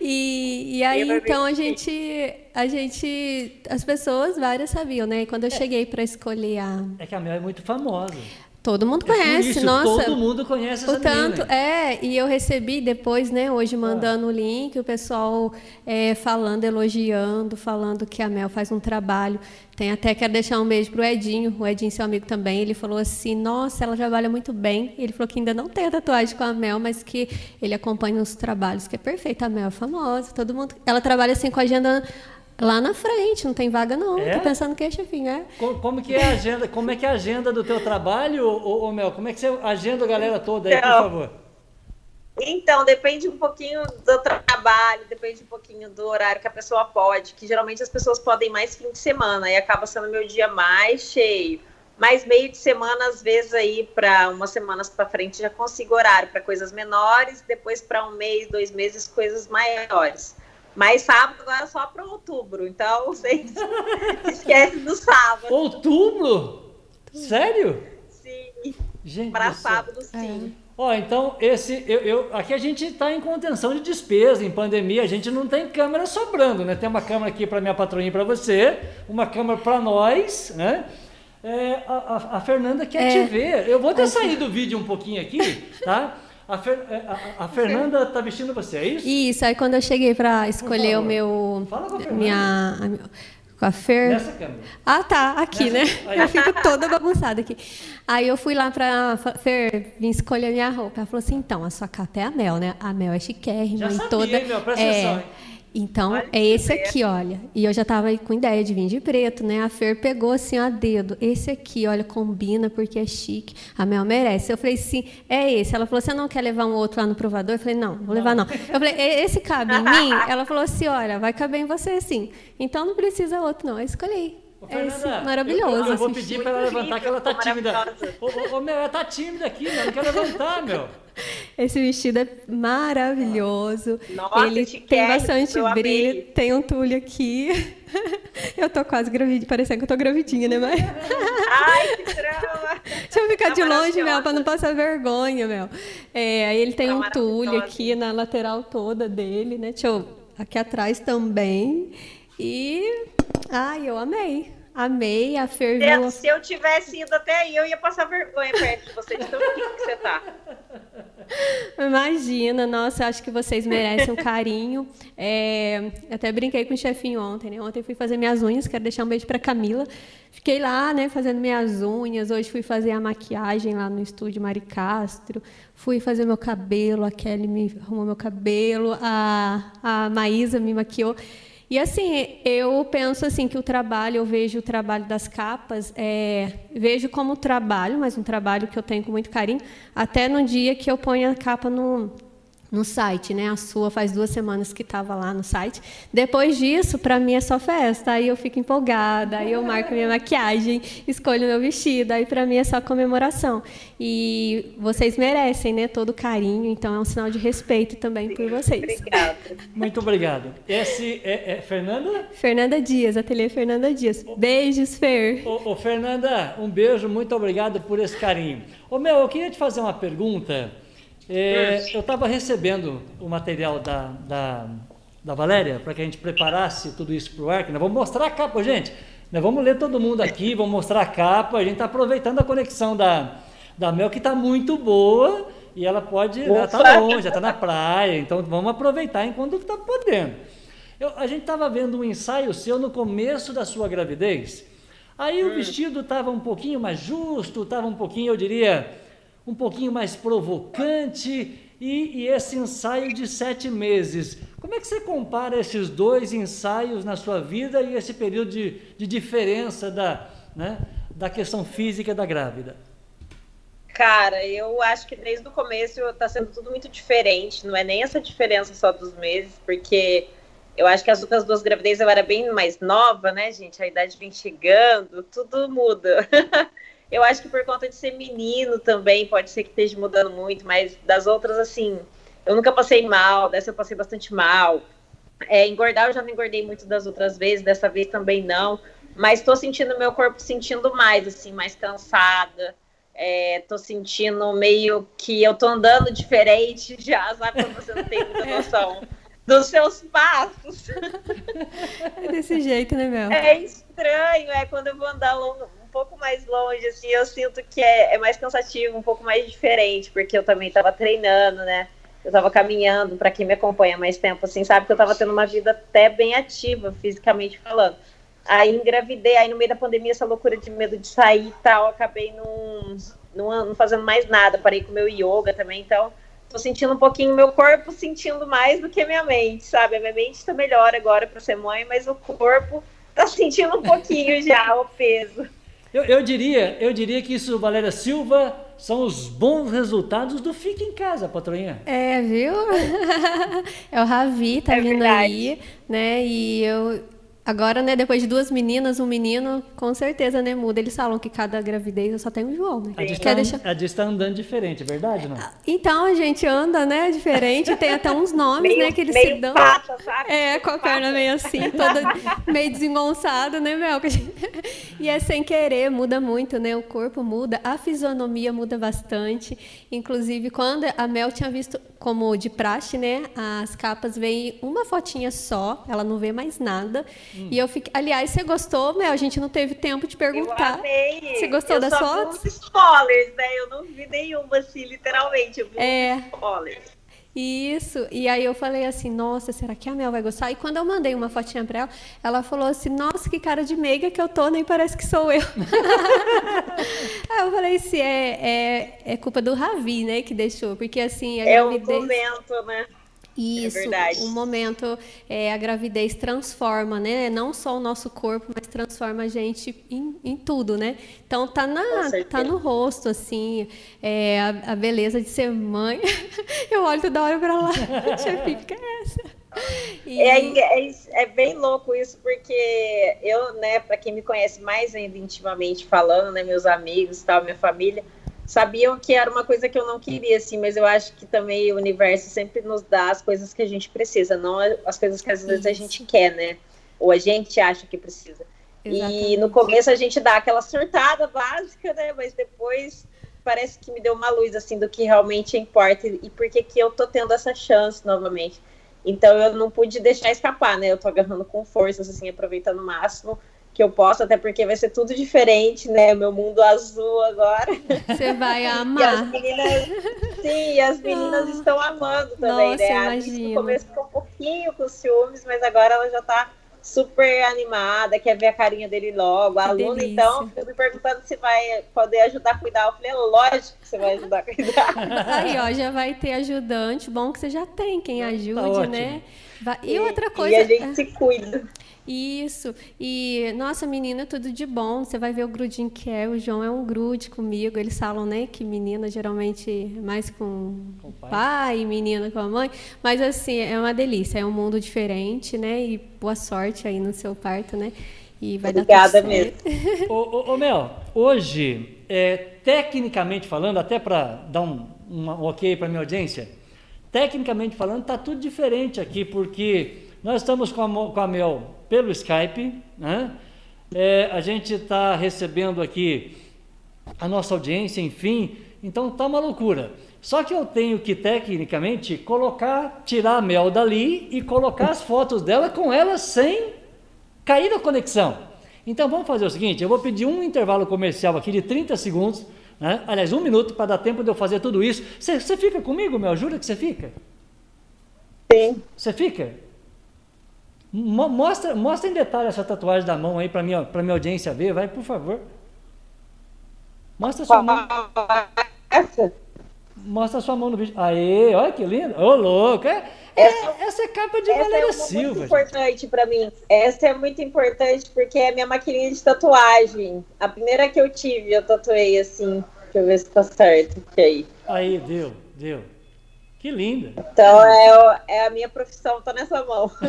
E, e aí, então, a gente, a gente. As pessoas, várias sabiam, né? E quando eu cheguei pra escolher a. É que a Mel é muito famosa. Todo mundo É conhece, isso, nossa. Todo mundo conhece essa O tanto, menina. é, e eu recebi depois, né, hoje mandando o link, o pessoal é, falando, elogiando, falando que a Mel faz um trabalho. Tem até, quero deixar um beijo pro Edinho, o Edinho, seu amigo também, ele falou assim, nossa, ela trabalha muito bem. Ele falou que ainda não tem a tatuagem com a Mel, mas que ele acompanha os trabalhos, que é perfeita. A Mel é famosa, todo mundo... Ela trabalha assim com a agenda lá na frente, não tem vaga não. É? Tô pensando que é, chefinho, é? Co- Como que é a agenda? Como é que é a agenda do teu trabalho, ô, ô Mel? Como é que você agenda a galera toda aí, por Então, favor? Então, depende um pouquinho do trabalho, depende um pouquinho do horário que a pessoa pode, que geralmente as pessoas podem mais fim de semana, e acaba sendo meu dia mais cheio. Mas meio de semana, às vezes, aí, para umas semanas para frente, já consigo horário para coisas menores, depois para um mês, dois meses, coisas maiores. Mas sábado agora é só para outubro, então vocês esquece do sábado. Outubro? Sério? Sim, Gente, para sábado, sim. Ó, então esse eu, eu- aqui a gente está em contenção de despesa, em pandemia, a gente não tem câmera sobrando, né? Tem uma câmera aqui para minha patroinha e para você, uma câmera para nós, né? É, a, a- a Fernanda quer É. te ver. Eu vou até sair do vídeo um pouquinho aqui, tá? A, Fer- é, a- a Fernanda tá vestindo você, é isso? Isso, aí quando eu cheguei para escolher o meu. Fala com a Fernanda. minha, a minha- com a Fer. Nessa câmera. Ah, tá, aqui, né? Nessa- aí. Eu fico toda bagunçada aqui. Aí eu fui lá pra fa- Fer, vim escolher minha roupa. Ela falou assim: então, a sua capa é a Mel, né? A Mel é chiquérrima Já e sabia, toda. hein, Mel? Presta é, atenção, hein? Então, Olha é esse aqui, olha. E eu já tava aí com ideia de vir de preto, né? A Fer pegou assim, ó, a dedo. Esse aqui, olha, combina porque é chique. A Mel merece. Eu falei, sim, é esse. Ela falou, você não quer levar um outro lá no provador? Eu falei, não, não vou levar não. Eu falei, "E- esse cabe em mim? Ela falou assim, olha, vai caber em você sim. Então não precisa outro, não. Eu escolhi. Ô, É esse Fernanda, maravilhoso. Eu, eu vou assim. pedir para ela levantar, que ela tá tímida. Ô, ô, ô, meu, ela tá tímida aqui, meu. Não quer levantar, meu. Esse vestido é maravilhoso. Nossa, Ele chiquérrimo, tem bastante eu amei. brilho, tem um tulho aqui. Eu tô quase gravidinha, parecendo que eu tô gravidinha, né, mas Ai, que drama! Deixa eu ficar Tá de longe, Mel, pra não passar vergonha, Mel. É, aí ele tem Tá um tulho maravilhosa. aqui na lateral toda dele, né? Deixa eu... Aqui atrás também. E... Ai, eu amei. Amei, a Fer viu... Se, se eu tivesse ido até aí, eu ia passar vergonha perto de você, de tão que você tá. Imagina, nossa, acho que vocês merecem um carinho. É, até brinquei com o chefinho ontem, né? Ontem fui fazer minhas unhas, quero deixar um beijo para Camila. Fiquei lá, né, fazendo minhas unhas. Hoje fui fazer a maquiagem lá no estúdio Mari Castro. Fui fazer meu cabelo, a Kelly me arrumou meu cabelo, a, a Maísa me maquiou. E assim, eu penso assim que o trabalho, eu vejo o trabalho das capas, é, vejo como trabalho, mas um trabalho que eu tenho com muito carinho, até no dia que eu ponho a capa no, no site, né? A sua faz duas semanas que estava lá no site. Depois disso, para mim é só festa. Aí eu fico empolgada, aí eu marco minha maquiagem, escolho meu vestido. Aí para mim é só comemoração. E vocês merecem, né? Todo carinho. Então é um sinal de respeito também por vocês. Obrigada. Muito obrigado. Esse é, é Fernanda? Fernanda Dias, ateliê Fernanda Dias. Beijos, Fer. Ô, ô, Fernanda, um beijo, muito obrigado por esse carinho. Ô Mel, eu queria te fazer uma pergunta. É, eu estava recebendo o material da, da, da Valéria para que a gente preparasse tudo isso para o ar. Nós vamos mostrar a capa, gente. Nós vamos ler todo mundo aqui, vamos mostrar a capa. A gente está aproveitando a conexão da, da Mel, que está muito boa. E ela pode estar tá longe, está na praia. Então vamos aproveitar enquanto está podendo. Eu, a gente estava vendo um ensaio seu no começo da sua gravidez. Aí o vestido estava um pouquinho mais justo, estava um pouquinho, eu diria, um pouquinho mais provocante e, e, esse ensaio de sete meses. Como é que você compara esses dois ensaios na sua vida e esse período de, de diferença da, né, da questão física da grávida? Cara, eu acho que desde o começo está sendo tudo muito diferente. Não é nem essa diferença só dos meses, porque eu acho que as outras duas gravidezes eu era bem mais nova, né, gente? A idade vem chegando, tudo muda. Eu acho que por conta de ser menino também, pode ser que esteja mudando muito, mas das outras, assim, eu nunca passei mal, dessa eu passei bastante mal. É, engordar eu já não engordei muito das outras vezes, dessa vez também não. Mas estou sentindo meu corpo sentindo mais, assim, mais cansada. É, tô sentindo meio que eu tô andando diferente já, sabe? Quando você não tem muita noção dos seus passos. É desse jeito, né, Mel? É estranho, é quando eu vou andar longo, pouco mais longe, assim, eu sinto que é, é mais cansativo, um pouco mais diferente, porque eu também estava treinando, né? Eu estava caminhando, para quem me acompanha mais tempo, assim, sabe que eu estava tendo uma vida até bem ativa, fisicamente falando. Aí engravidei, aí no meio da pandemia, essa loucura de medo de sair e tal, acabei não, não, não fazendo mais nada, parei com meu yoga também, então tô sentindo um pouquinho meu corpo sentindo mais do que minha mente, sabe? A minha mente está melhor agora para ser mãe, mas o corpo tá sentindo um pouquinho já o peso. Eu, eu, diria, eu diria que isso, Valéria Silva, são os bons resultados do Fica em Casa, patroinha. É, viu? é o Ravi, tá é vindo verdade. aí, né? E eu, Agora, né, depois de duas meninas, um menino, com certeza, né, muda. Eles falam que cada gravidez só tem um João, né? A gente está deixar... tá andando diferente, é verdade, não? Então, a gente anda, né, diferente. Tem até uns nomes, meio, né, que eles meio se dão. Pata, sabe? É, com a perna meio assim, toda meio desengonçada, né, Mel? E é sem querer, muda muito, né? O corpo muda, a fisionomia muda bastante. Inclusive, quando a Mel tinha visto, como de praxe, né, as capas vêm uma fotinha só, ela não vê mais nada. Hum. E eu fiquei. Aliás, você gostou, Mel? A gente não teve tempo de perguntar. Eu amei. Você gostou eu das fotos? Vi spoilers, né? Eu não vi nenhuma, assim, literalmente. Eu vi é. spoilers. Isso, e aí eu falei assim, nossa, será que a Mel vai gostar? E quando eu mandei uma fotinha pra ela, ela falou assim, nossa, que cara de meiga que eu tô, nem parece que sou eu. aí eu falei assim, é, é, é culpa do Ravi, né, que deixou, porque assim... A é gravidez... o momento, né? Isso, é um momento, é, a gravidez transforma, né? Não só o nosso corpo, mas transforma a gente em, em tudo, né? Então tá, na, tá no rosto, assim, é, a, a, beleza de ser mãe. Eu olho toda hora para lá, fica essa. E... É, é, é, bem louco isso, porque eu, né, para quem me conhece mais ainda intimamente falando, né, meus amigos tal, minha família, sabiam que era uma coisa que eu não queria, assim, mas eu acho que também o universo sempre nos dá as coisas que a gente precisa, não as coisas que às vezes a gente quer, né? Ou a gente acha que precisa. Exatamente. E no começo a gente dá aquela surtada básica, né? Mas depois parece que me deu uma luz, assim, do que realmente importa e por que que eu tô tendo essa chance novamente. Então eu não pude deixar escapar, né? Eu tô agarrando com forças, assim, aproveitando o máximo que eu posso, até porque vai ser tudo diferente, né? Meu mundo azul agora. Você vai amar. as meninas, sim, as meninas ah. estão amando também, Nossa, né? Imagino. No começo ficou um pouquinho com ciúmes, mas agora ela já tá super animada, quer ver a carinha dele logo. A que aluna, delícia. então, eu me perguntando se vai poder ajudar a cuidar. Eu falei, lógico que você vai ajudar a cuidar. Aí, ó, já vai ter ajudante. Bom que você já tem quem ajude, ótimo. né? Vai- E outra coisa. E a gente se cuida. Isso. E, nossa, menina, tudo de bom. Você vai ver o grudinho que é. O João é um grude comigo. Eles falam, né, que menina geralmente é mais com, Com o pai. pai. menina com a mãe. Mas, assim, é uma delícia. É um mundo diferente, né? E boa sorte aí no seu parto, né? E vai Obrigada dar tudo certo. Ô, ô, ô, Mel, hoje, é, tecnicamente falando, até para dar um, um ok para minha audiência, tecnicamente falando, está tudo diferente aqui, porque nós estamos com a, com a Mel pelo Skype, né? É, a gente está recebendo aqui a nossa audiência, enfim, então tá uma loucura. Só que eu tenho que, tecnicamente, colocar, tirar a Mel dali e colocar as fotos dela com ela sem cair a conexão. Então vamos fazer o seguinte: eu vou pedir um intervalo comercial aqui de 30 segundos, né? aliás, um minuto para dar tempo de eu fazer tudo isso. Você você fica comigo, Mel? Jura que você fica? Sim. Você fica? Mo- Mostra, mostra em detalhe essa tatuagem da mão aí para minha, pra minha audiência ver, vai, por favor. Mostra sua mão. Essa? Mostra sua mão no vídeo. Aê, olha que lindo. Ô, louco. É, é- essa é capa de Essa é Valéria uma Silva. muito gente. importante pra mim. Essa é muito importante porque é minha maquininha de tatuagem. A primeira que eu tive, eu tatuei assim. Deixa eu ver se tá certo. aí. Aí, deu, deu. Que linda. Então é, é a minha profissão, tá nessa mão.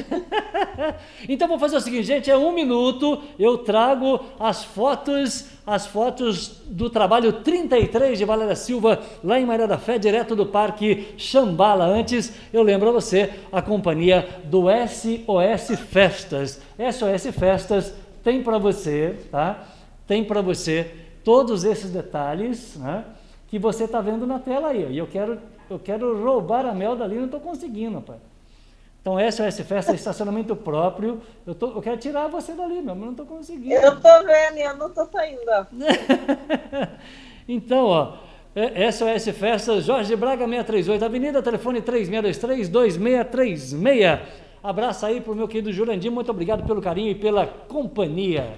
Então vou fazer o seguinte, gente, é um minuto, eu trago as fotos, as fotos do trabalho 33 de Valéria Silva, lá em Maria da Fé, direto do Parque Xambala. Antes, eu lembro a você, a companhia do SOS Festas. SOS Festas tem para você, tá? Tem para você todos esses detalhes, né? Que você está vendo na tela aí. E eu quero, eu quero roubar a mel dali, não estou conseguindo, pai. Então, SOS Festa é estacionamento próprio. Eu, tô, eu quero tirar você dali, meu, mas não estou conseguindo. Eu tô vendo eu não tô saindo, então, ó, é SOS Festas, Jorge Braga 638, Avenida, telefone 3623-2636. Abraço aí pro meu querido Jurandir, muito obrigado pelo carinho e pela companhia.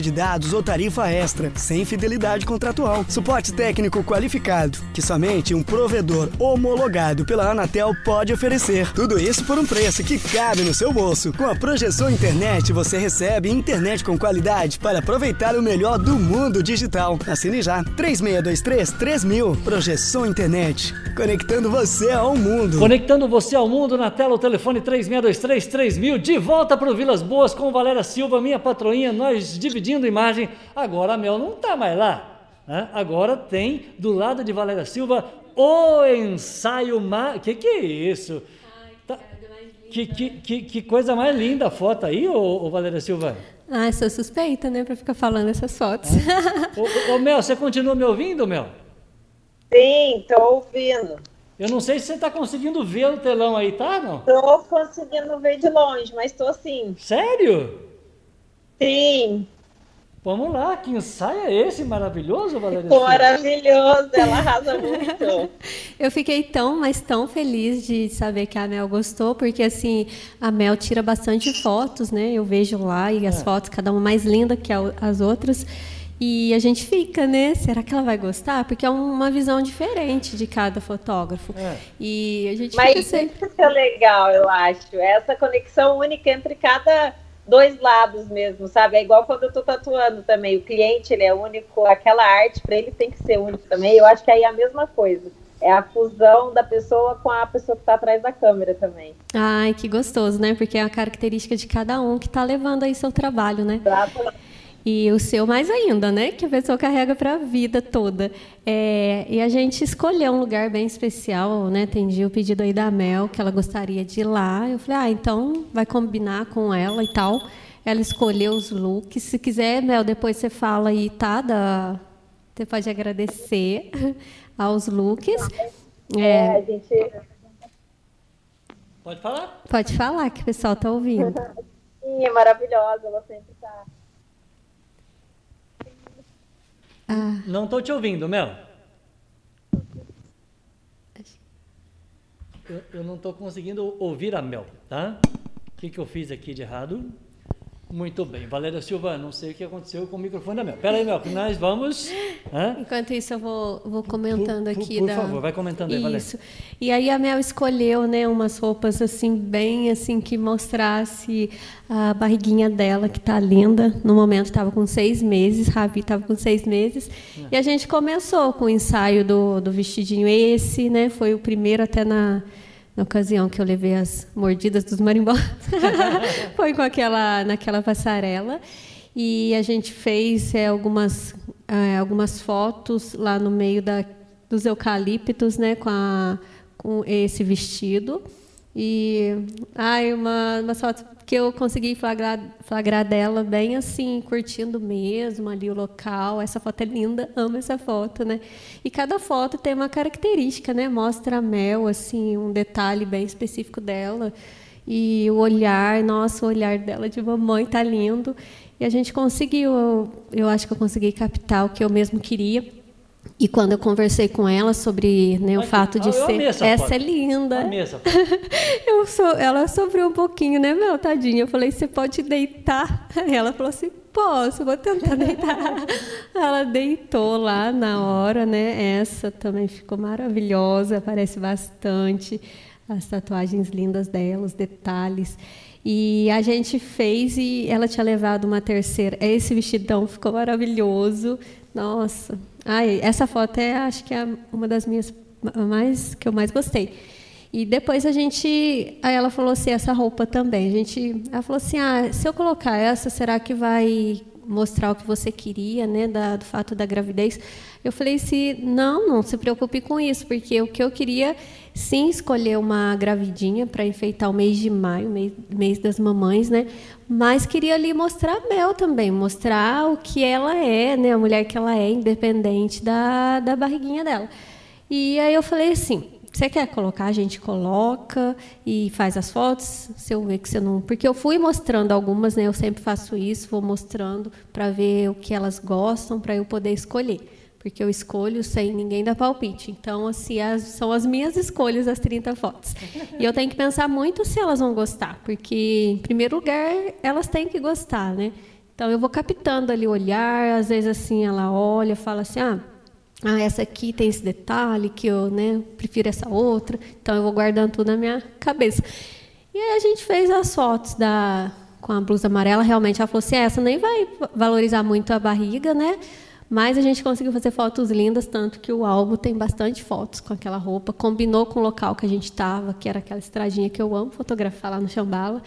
de dados ou tarifa extra, sem fidelidade contratual, suporte técnico qualificado, que somente um provedor homologado pela Anatel pode oferecer. Tudo isso por um preço que cabe no seu bolso. Com a Projeção Internet, você recebe internet com qualidade para aproveitar o melhor do mundo digital. Assine já 3623 3000 Projeção Internet, conectando você ao mundo. Conectando você ao mundo na tela, o telefone 3623-3000, de volta para o Vilas Boas com Valéria Silva, minha patroinha, nós dividindo imagem. Agora a Mel não está mais lá. né? Agora tem do lado de Valéria Silva o ensaio. Ma... Que que é isso? Tá- Que, que, que, que coisa mais linda a foto aí, ô, ô Valéria Silva. Ah, sou suspeita, né, pra ficar falando essas fotos. Ô, ô, ô, Mel, você continua me ouvindo, Mel? Sim, tô ouvindo. Eu não sei se você está conseguindo ver o telão aí, tá? Não? Tô conseguindo ver de longe, mas tô assim. Sério? Sim, Vamos lá, que ensaio é esse maravilhoso, Valéria maravilhoso. Ela arrasa muito. Eu fiquei tão, mas tão feliz de saber que a Mel gostou, porque assim, a Mel tira bastante fotos, né? Eu vejo lá e as É. fotos, cada uma mais linda que as outras. E a gente fica, né? Será que ela vai gostar? Porque é uma visão diferente de cada fotógrafo. É. E a gente Mas fica isso sempre. que é legal, eu acho. Essa conexão única entre cada dois lados mesmo, sabe? É igual quando eu tô tatuando também. O cliente, ele é único, aquela arte para ele tem que ser único também. Eu acho que aí é a mesma coisa. É a fusão da pessoa com a pessoa que tá atrás da câmera também. Ai, que gostoso, né? Porque é a característica de cada um que está levando aí seu trabalho, né? Exato. E o seu mais ainda, né? Que a pessoa carrega para a vida toda. É, e a gente escolheu um lugar bem especial, né? Atendi o pedido aí da Mel, que ela gostaria de ir lá. Eu falei, ah, então vai combinar com ela e tal. Ela escolheu os looks. Se quiser, Mel, depois você fala aí, tá? Da... Você pode agradecer aos looks. É, É, a gente. Pode falar? pode falar que o pessoal tá ouvindo. Sim, é maravilhosa, ela sempre tá. Ah, Não estou te ouvindo, Mel. Eu, eu não estou conseguindo ouvir a Mel, tá? O que, que eu fiz aqui de errado? Muito bem. Valéria Silva, não sei o que aconteceu com o microfone da Mel. Pera aí, Mel, que nós vamos... Hã? enquanto isso, eu vou, vou comentando Por- por- aqui. por da... favor, vai comentando aí, Valéria. Isso. E aí a Mel escolheu, né, umas roupas assim, bem assim, que mostrasse a barriguinha dela, que tá linda. No momento estava com seis meses, Ravi estava com seis meses. E a gente começou com o ensaio do, do vestidinho esse, né? Foi o primeiro até na, na ocasião que eu levei as mordidas dos marimbós. Foi com aquela, naquela passarela. E a gente fez é, algumas, é, algumas fotos lá no meio da, dos eucaliptos, né, com, a, com esse vestido. E ai, uma, uma foto que eu consegui flagrar, flagrar dela bem assim, curtindo mesmo ali o local. Essa foto é linda, amo essa foto, né? E cada foto tem uma característica, né? Mostra a Mel, assim, um detalhe bem específico dela. E o olhar, nossa, o olhar dela de mamãe tá lindo. E a gente conseguiu, eu, acho que eu consegui captar o que eu mesmo queria. E quando eu conversei com ela sobre né, o Ai, fato de eu ser. essa Essa é linda. Amei essa. Eu sou, ela sofreu um pouquinho, né, meu, tadinha? Eu falei, você pode deitar? Ela falou assim, posso, vou tentar deitar. ela deitou lá na hora, né? Essa também ficou maravilhosa, aparece bastante. As tatuagens lindas dela, os detalhes. E a gente fez e ela tinha levado uma terceira. Esse vestidão ficou maravilhoso. Nossa. Ai, essa foto é, acho que é uma das minhas mais que eu mais gostei. E depois a gente, aí ela falou assim, essa roupa também. A gente, ela falou assim, ah, se eu colocar essa, será que vai mostrar o que você queria, né, da, do fato da gravidez? Eu falei se não, não se preocupe com isso, porque o que eu queria sim escolher uma gravidinha para enfeitar o mês de maio, mês, mês das mamães, né? Mas queria ali mostrar a Mel também, mostrar o que ela é, né, a mulher que ela é, independente da, da barriguinha dela. E aí eu falei assim, você quer colocar, a gente coloca e faz as fotos. Se eu ver que você não, porque eu fui mostrando algumas, né? Eu sempre faço isso, vou mostrando para ver o que elas gostam, para eu poder escolher. Porque eu escolho sem ninguém dar palpite. Então, assim, as- são as minhas escolhas, as 30 fotos. E eu tenho que pensar muito se elas vão gostar, porque, em primeiro lugar, elas têm que gostar, né? Então, eu vou captando ali o olhar, às vezes, assim, ela olha, fala assim, ah, ah, essa aqui tem esse detalhe que eu né, prefiro essa outra. Então eu vou guardando tudo na minha cabeça. E aí a gente fez as fotos da com a blusa amarela. Realmente ela falou assim: "É, essa nem vai valorizar muito a barriga, né? Mas a gente conseguiu fazer fotos lindas, tanto que o álbum tem bastante fotos com aquela roupa. Combinou com o local que a gente estava, que era aquela estradinha que eu amo fotografar lá no Chambala.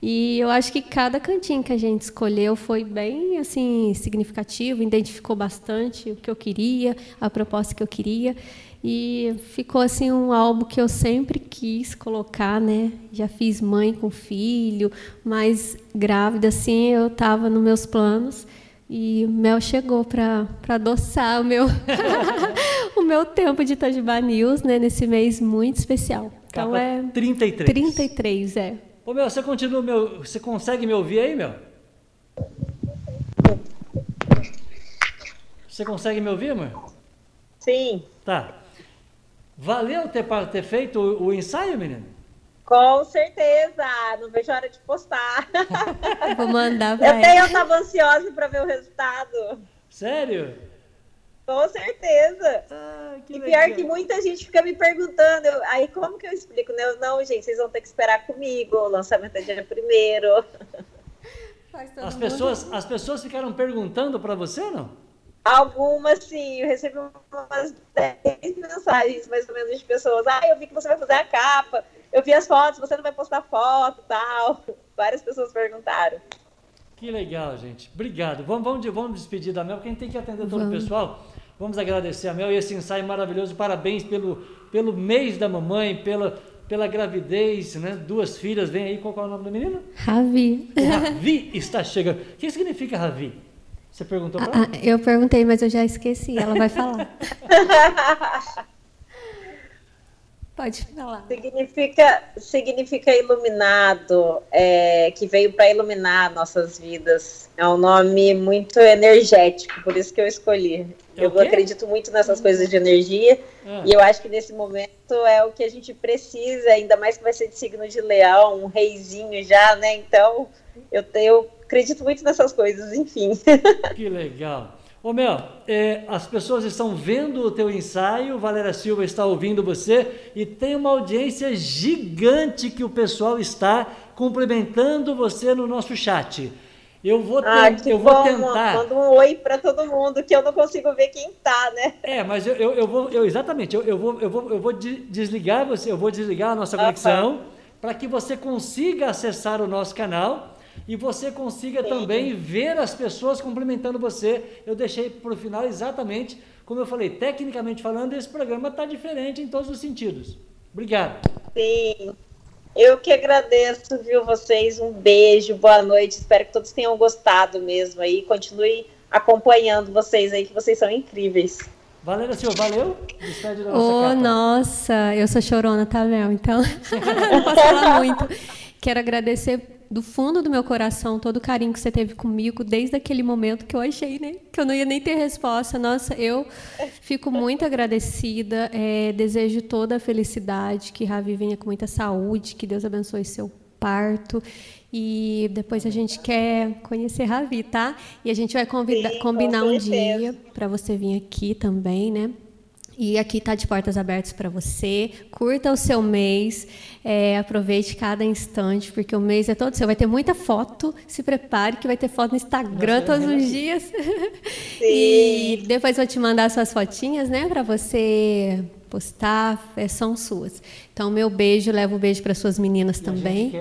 E eu acho que cada cantinho que a gente escolheu foi bem assim significativo, identificou bastante o que eu queria, a proposta que eu queria. E ficou assim um álbum que eu sempre quis colocar, né? Já fiz mãe com filho, mas grávida assim, eu estava nos meus planos. E o Mel chegou para adoçar o meu, o meu tempo de Itajubá News, né? Nesse mês muito especial. Então Capa é 33. 33, é. Ô, meu, você continua, meu, você consegue me ouvir aí, meu? Você consegue me ouvir, meu? Sim, Tá. Valeu ter, ter feito o, o ensaio, menino? Com certeza. Não vejo a hora de postar. Eu vou mandar Eu para até ela. eu estava ansiosa para ver o resultado. Sério? Com certeza. Ah, que E legal. pior que muita gente fica me perguntando, eu- aí como que eu explico? Né? Eu, não, gente, vocês vão ter que esperar comigo, o lançamento é dia primeiro. As mundo. pessoas, as pessoas ficaram perguntando para você, não? Algumas, sim, eu recebi umas 10 mensagens, mais ou menos, de pessoas. Ah, eu vi que você vai fazer a capa, eu vi as fotos, você não vai postar foto tal. Várias pessoas perguntaram. Que legal, gente. Obrigado. Vamos, vamos, vamos despedir da Mel, porque a gente tem que atender todo o Vamos. pessoal. Vamos agradecer a Mel e esse ensaio maravilhoso. Parabéns pelo, pelo mês da mamãe, pela, pela gravidez, né? Duas filhas. Vem aí, qual que é o nome da menina? Ravi. Ravi está chegando. O que significa Ravi? Você perguntou para Ah, ela? ah, eu perguntei, mas eu já esqueci. Ela vai falar. Pode falar. Significa, significa iluminado, é, que veio para iluminar nossas vidas. É um nome muito energético, por isso que eu escolhi. É eu acredito muito nessas coisas de energia, Ah. e eu acho que nesse momento é o que a gente precisa, ainda mais que vai ser de signo de leão, um reizinho já, né? Então, eu, eu acredito muito nessas coisas, enfim. Que legal. Ô Mel, é, as pessoas estão vendo o teu ensaio, Valéria Silva está ouvindo você e tem uma audiência gigante que o pessoal está cumprimentando você no nosso chat. Eu vou, ten- Ah, eu vou tentar. manda um oi para todo mundo, que eu não consigo ver quem tá, né? É, mas eu, eu, eu vou, eu, exatamente, eu, eu vou, eu vou, eu vou de- desligar você, eu vou desligar a nossa conexão para que você consiga acessar o nosso canal e você consiga Sim. também ver as pessoas cumprimentando você. Eu deixei para o final exatamente como eu falei, tecnicamente falando, esse programa está diferente em todos os sentidos. Obrigado. Sim. Eu que agradeço, viu, vocês. Um beijo, boa noite. Espero que todos tenham gostado mesmo aí. Continue acompanhando vocês aí, que vocês são incríveis. Valéria Silva, valeu? Despede da nossa Ô, capa. nossa, eu sou chorona, tá, Mel? Então, não posso falar muito. Quero agradecer do fundo do meu coração todo o carinho que você teve comigo desde aquele momento que eu achei, né? Que eu não ia nem ter resposta. Nossa, eu fico muito agradecida. é, desejo toda a felicidade, que Ravi venha com muita saúde, que Deus abençoe seu parto. E depois a gente quer conhecer Ravi, tá? E a gente vai convidar, Sim, com combinar um dia para você vir aqui também, né? E aqui está de portas abertas para você. Curta o seu mês, é, aproveite cada instante, porque o mês é todo seu. Vai ter muita foto. Se prepare que vai ter foto no Instagram todos é os dias. e depois vou te mandar suas fotinhas, né, para você postar. É, são suas. Então, meu beijo, levo um beijo para suas meninas E também.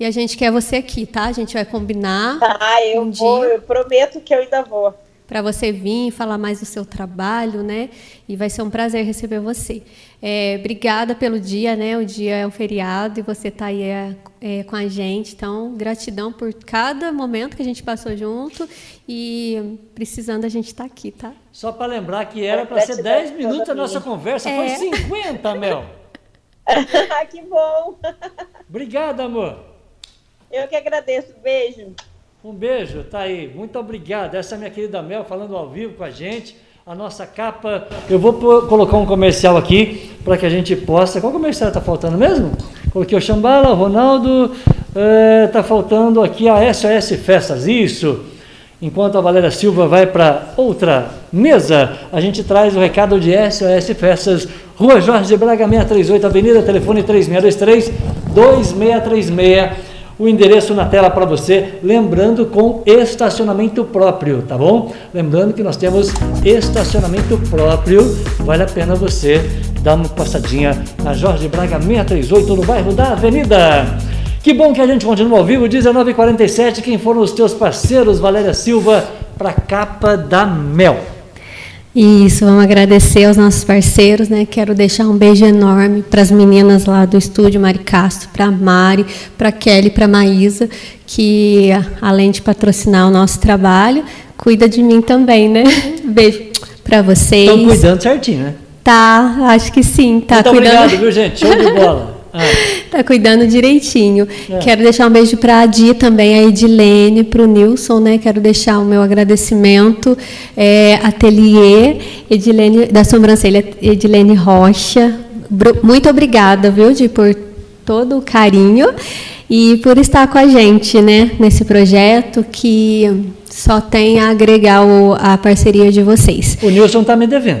E a gente quer você aqui, tá? A gente vai combinar Ah, eu Um vou, dia. eu prometo que eu ainda vou. Para você vir e falar mais do seu trabalho, né? E vai ser um prazer receber você. É, obrigada pelo dia, né? O dia é um feriado e você está aí é, é, com a gente. Então, gratidão por cada momento que a gente passou junto e precisando a gente estar aqui, tá? Só para lembrar que era para ser Gratidão 10 toda minutos a nossa conversa, É. foi 50, Mel. Ah, que bom. Obrigado, amor. Eu que agradeço. Beijo. Um beijo, tá aí. Muito obrigado. Essa é minha querida Mel falando ao vivo com a gente. A nossa capa. Eu vou colocar um comercial aqui para que a gente possa. Qual comercial está faltando mesmo? Coloquei o Chambala, o Ronaldo. Está faltando aqui a SOS Festas. Isso. Enquanto a Valéria Silva vai para outra mesa, a gente traz o recado de SOS Festas, Rua Jorge Braga 638, Avenida, telefone 3623 2636. O endereço na tela para você, lembrando com estacionamento próprio, tá bom? Lembrando que nós temos estacionamento próprio, vale a pena você dar uma passadinha na Jorge Braga 638, no bairro da Avenida. Que bom que a gente continua ao vivo, 19h47. Quem foram os teus parceiros, Valéria Silva, para capa da Mel? Isso, vamos agradecer aos nossos parceiros, né? Quero deixar um beijo enorme para as meninas lá do estúdio Mari Castro, para Mari, para Kelly, para Maísa, que além de patrocinar o nosso trabalho, cuida de mim também, né? Beijo para vocês. Estão cuidando certinho, né? Tá, acho que sim, tá Muito cuidando. obrigado, viu, gente? Show de bola. Ah, Tá cuidando direitinho. É. Quero deixar um beijo para a Di também, a Edilene, para o Nilson, né? Quero deixar o meu agradecimento. É, Ateliê, Edilene, da sobrancelha, Edilene Rocha. Muito obrigada, viu, Di, por todo o carinho e por estar com a gente, né? Nesse projeto que só tem a agregar o- a parceria de vocês. o Nilson está me devendo.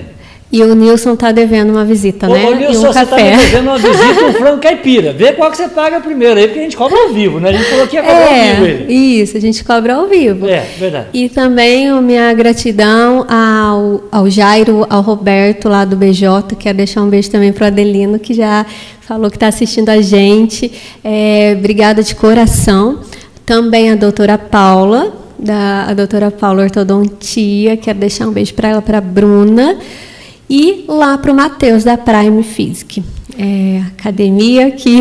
E o Nilson está devendo uma visita, né? e Nilson, um você está devendo uma visita um frango caipira. Vê qual que você paga primeiro aí, porque a gente cobra ao vivo, né? A gente falou que ia cobrar ao vivo É, ele. isso, a gente cobra ao vivo. É, verdade. E também a minha gratidão ao, ao Jairo, ao Roberto lá do BJ. Quero deixar um beijo também para o Adelino, que já falou que está assistindo a gente. É, obrigada de coração. Também a doutora Paula, da, a doutora Paula Ortodontia. Quero deixar um beijo para ela, para a Bruna. E lá para o Matheus, da Prime Physic. É, academia que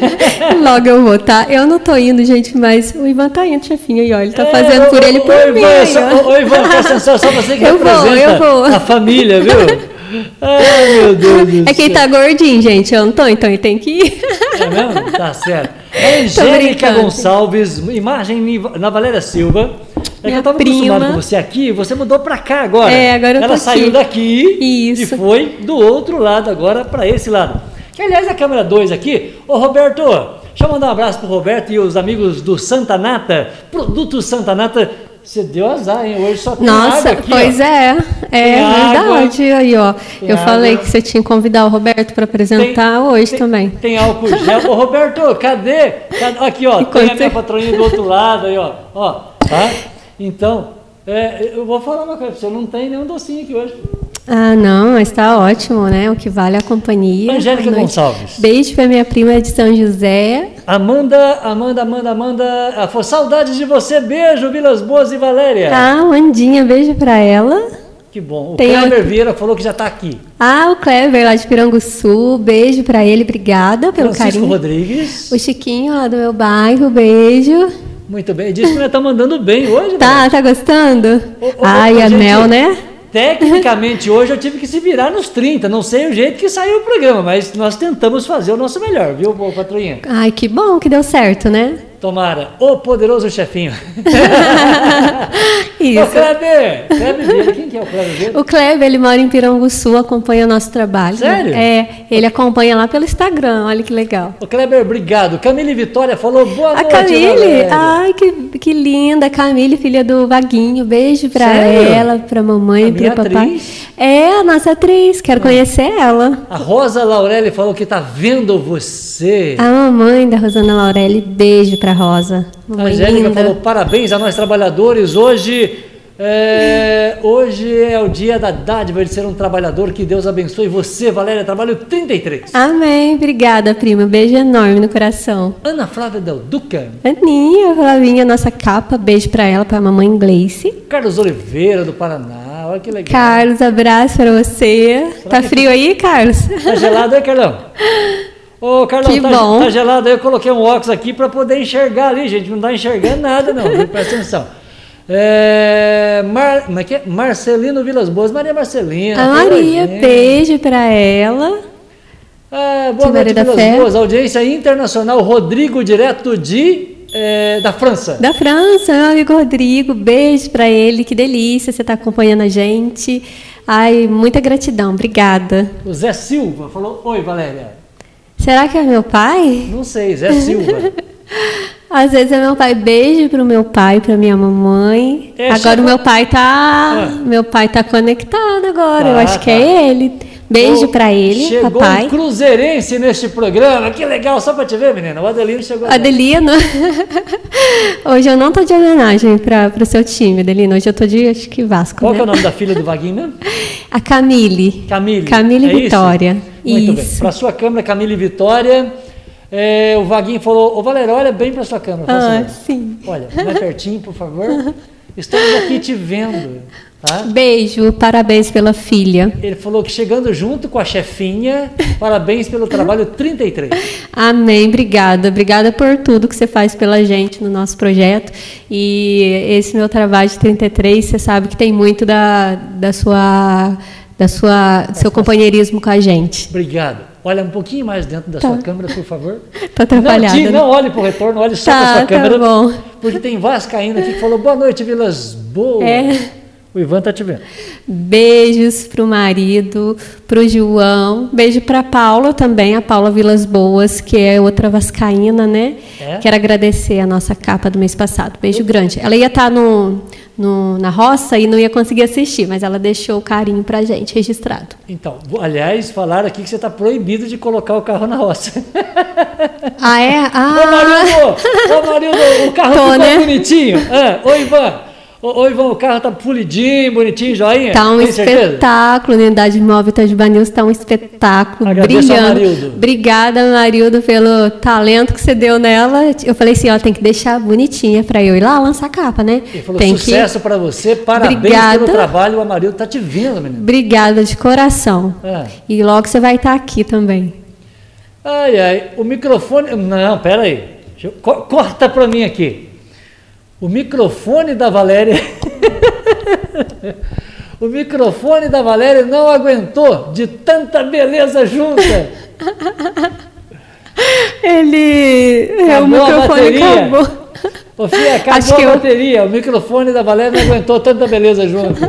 logo eu vou, tá? Eu não tô indo, gente, mas o Ivan tá indo, chefinho, aí, ó. Ele tá É, fazendo por ele por ô, mim. Ivan, só, ô, Ivan, presta atenção, só você que Eu vou, eu vou. a família, viu? Ai, meu Deus do É quem tá gordinho, gente. Eu não tô, então ele tem que ir. É mesmo? Tá certo. Angélica. Gonçalves, imagem na Valéria Silva. É que Minha eu tava prima. acostumado com você aqui, você mudou pra cá agora. É, agora eu tô Ela saiu aqui. daqui Isso. e foi do outro lado agora pra esse lado. Que aliás a câmera 2 aqui, ô Roberto, deixa eu mandar um abraço pro Roberto e os amigos do Santa Nata, Produtos Santa Nata. Você deu azar, hein? Hoje só tem Nossa, água aqui, pois ó. é. É Tem água. verdade. Aí, ó. Tem eu falei água. que você tinha que convidar o Roberto para apresentar hoje tem- também. Tem álcool gel. Ô, Roberto, cadê? Cadê? Aqui, ó. Tem a Enquanto- minha patroinha do outro lado aí, ó. Ó, tá? Então, é, eu vou falar uma coisa você. Não tem nenhum docinho aqui hoje. Ah, não, mas tá ótimo, né? O que vale é a companhia. Angélica. Gonçalves. Beijo pra minha prima de São José. Amanda, Amanda, Amanda, Amanda. Ah, foi saudades de você. Beijo, Vilas Boas e Valéria. Ah, Mandinha, beijo pra ela. Que bom. O Tem Kleber outro- Vieira falou que já tá aqui. Ah, o Kleber lá de Piranguçu, beijo pra ele, obrigada pelo Francisco carinho. Rodrigues. O Chiquinho lá do meu bairro, beijo. Muito bem. Disse que nós tá mandando bem hoje, né? Tá, tá gostando? Ô, ô, Ai, a gente, Mel, né? Tecnicamente, hoje eu tive que se virar nos 30. Não sei o jeito que saiu o programa, mas nós tentamos fazer o nosso melhor, viu, patroinha? Ai, que bom que deu certo, né? Tomara. O poderoso chefinho. Isso. Kleber! Kleber Vieira. Quem que é o Kleber? O Kleber, ele mora em Piranguçu, acompanha o nosso trabalho. Sério? É, ele acompanha lá pelo Instagram, olha que legal. Ô, Kleber, obrigado. Camille Vitória falou boa A noite, Camille, Valéria. ai, que, que linda. Camille, filha do Vaguinho. Beijo pra Sério? ela, pra mamãe A e pro papai. atriz? É, a nossa atriz, quero conhecer ela. A Rosa Laurelli falou que tá vendo você. A mamãe da Rosana Laurelli, beijo pra Rosa. A Mamãe Angélica falou parabéns a nós trabalhadores. Hoje é, hoje é o dia da dádiva de ser um trabalhador. Que Deus abençoe você, Valéria. Trabalho 33. Amém, obrigada, prima. Beijo enorme no coração. Ana Flávia Del Duca. Aninha, Flavinha, nossa capa, beijo pra ela, pra mamãe Gleice. Carlos Oliveira, do Paraná. Olha que legal. Carlos, abraço pra você. Tá que- frio aí, Carlos? Tá gelado aí, Carlão? Ô, Carlão, Que tá, bom. tá gelado aí. Eu coloquei um óculos aqui para poder enxergar ali, gente. Não dá enxergando nada, não. Presta atenção. É, Mar, como é que é? Marcelino Vilas Boas. Maria Marcelina. A tá Maria, beijo pra ela. Ah, boa noite, Vilas Fé. Boas. Audiência internacional. Rodrigo, direto de, é, da França. Da França, meu amigo Rodrigo, beijo pra ele, que delícia você tá acompanhando a gente. Ai, muita gratidão, obrigada. O Zé Silva falou: Oi, Valéria. Será que é meu pai? Não sei, Zé Silva. Às vezes é meu pai. Beijo pro meu pai, pra minha mamãe. É, agora o meu pai tá, Ah. meu pai tá conectado agora. Eu Tá, acho que tá. é ele. Beijo Ô, pra ele, Chegou papai. um cruzeirense neste programa. Que legal, só para te ver, menina. O Adelino chegou. Adelino, hoje eu não tô de homenagem para o seu time, Adelino. Hoje eu tô de, acho que Vasco, Qual né? que é o nome da filha do Vaguinho mesmo? A Camille. Camille. Camille é isso? Vitória. Muito bem. Isso. Para sua câmera, Camille Vitória. É, o Vaguinho falou: Ô Valéria, olha bem para sua câmera. Ah, favor. sim. Olha, mais pertinho, por favor. Estamos aqui te vendo. Tá? Beijo, parabéns pela filha. Ele falou que chegando junto com a chefinha, parabéns pelo trabalho 33. Amém, obrigada. Obrigada por tudo que você faz pela gente no nosso projeto. E esse meu trabalho de 33, você sabe que tem muito da, da sua, da sua, do seu companheirismo com a gente. Obrigado. Olha um pouquinho mais dentro da Tá. sua câmera, por favor. Tô atrapalhada. Não, né? não olhe para o retorno, olhe só Tá, para sua tá câmera. bom. Porque tem Vascaína aqui que falou: boa noite, Vilas Boas. É. O Ivan tá te vendo. Beijos pro marido, pro João. Beijo pra Paula também, a Paula Vilas Boas, que é outra vascaína, né? É? Quero agradecer a nossa capa do mês passado. Beijo grande. Ela ia estar no, no- na roça e não ia conseguir assistir, mas ela deixou o carinho pra gente registrado. Então, aliás, falaram aqui que você está proibido de colocar o carro na roça. Ah, é? Ô, Ah, Marildo! Ô, Marildo, o carro Tô, ficou né? bonitinho. Ah, ô, Ivan! Ô, ô, Ivan, o carro tá polidinho, bonitinho, joinha? Tá um Tem certeza? espetáculo, a unidade móvel Itajubá News tá um espetáculo, Agradeço brilhando. Marildo. Obrigada, Marildo, pelo talento que você deu nela. Eu falei assim, ó, tem que deixar bonitinha pra eu ir lá lançar a capa, né? Ele falou tem sucesso pra você, parabéns Obrigada. pelo trabalho. O Amarildo tá te vendo, menino. Obrigada de coração. Ah. E logo você vai estar aqui também. Ai, ai, o microfone. Não, pera aí. Deixa eu- co- Corta para mim aqui. O microfone da Valéria. o microfone da Valéria não aguentou de tanta beleza junta. Ele. o Acabou a microfone bateria. acabou. Ô, filha, acabou Acho que a eu- bateria. O microfone da Valéria não aguentou tanta beleza junto.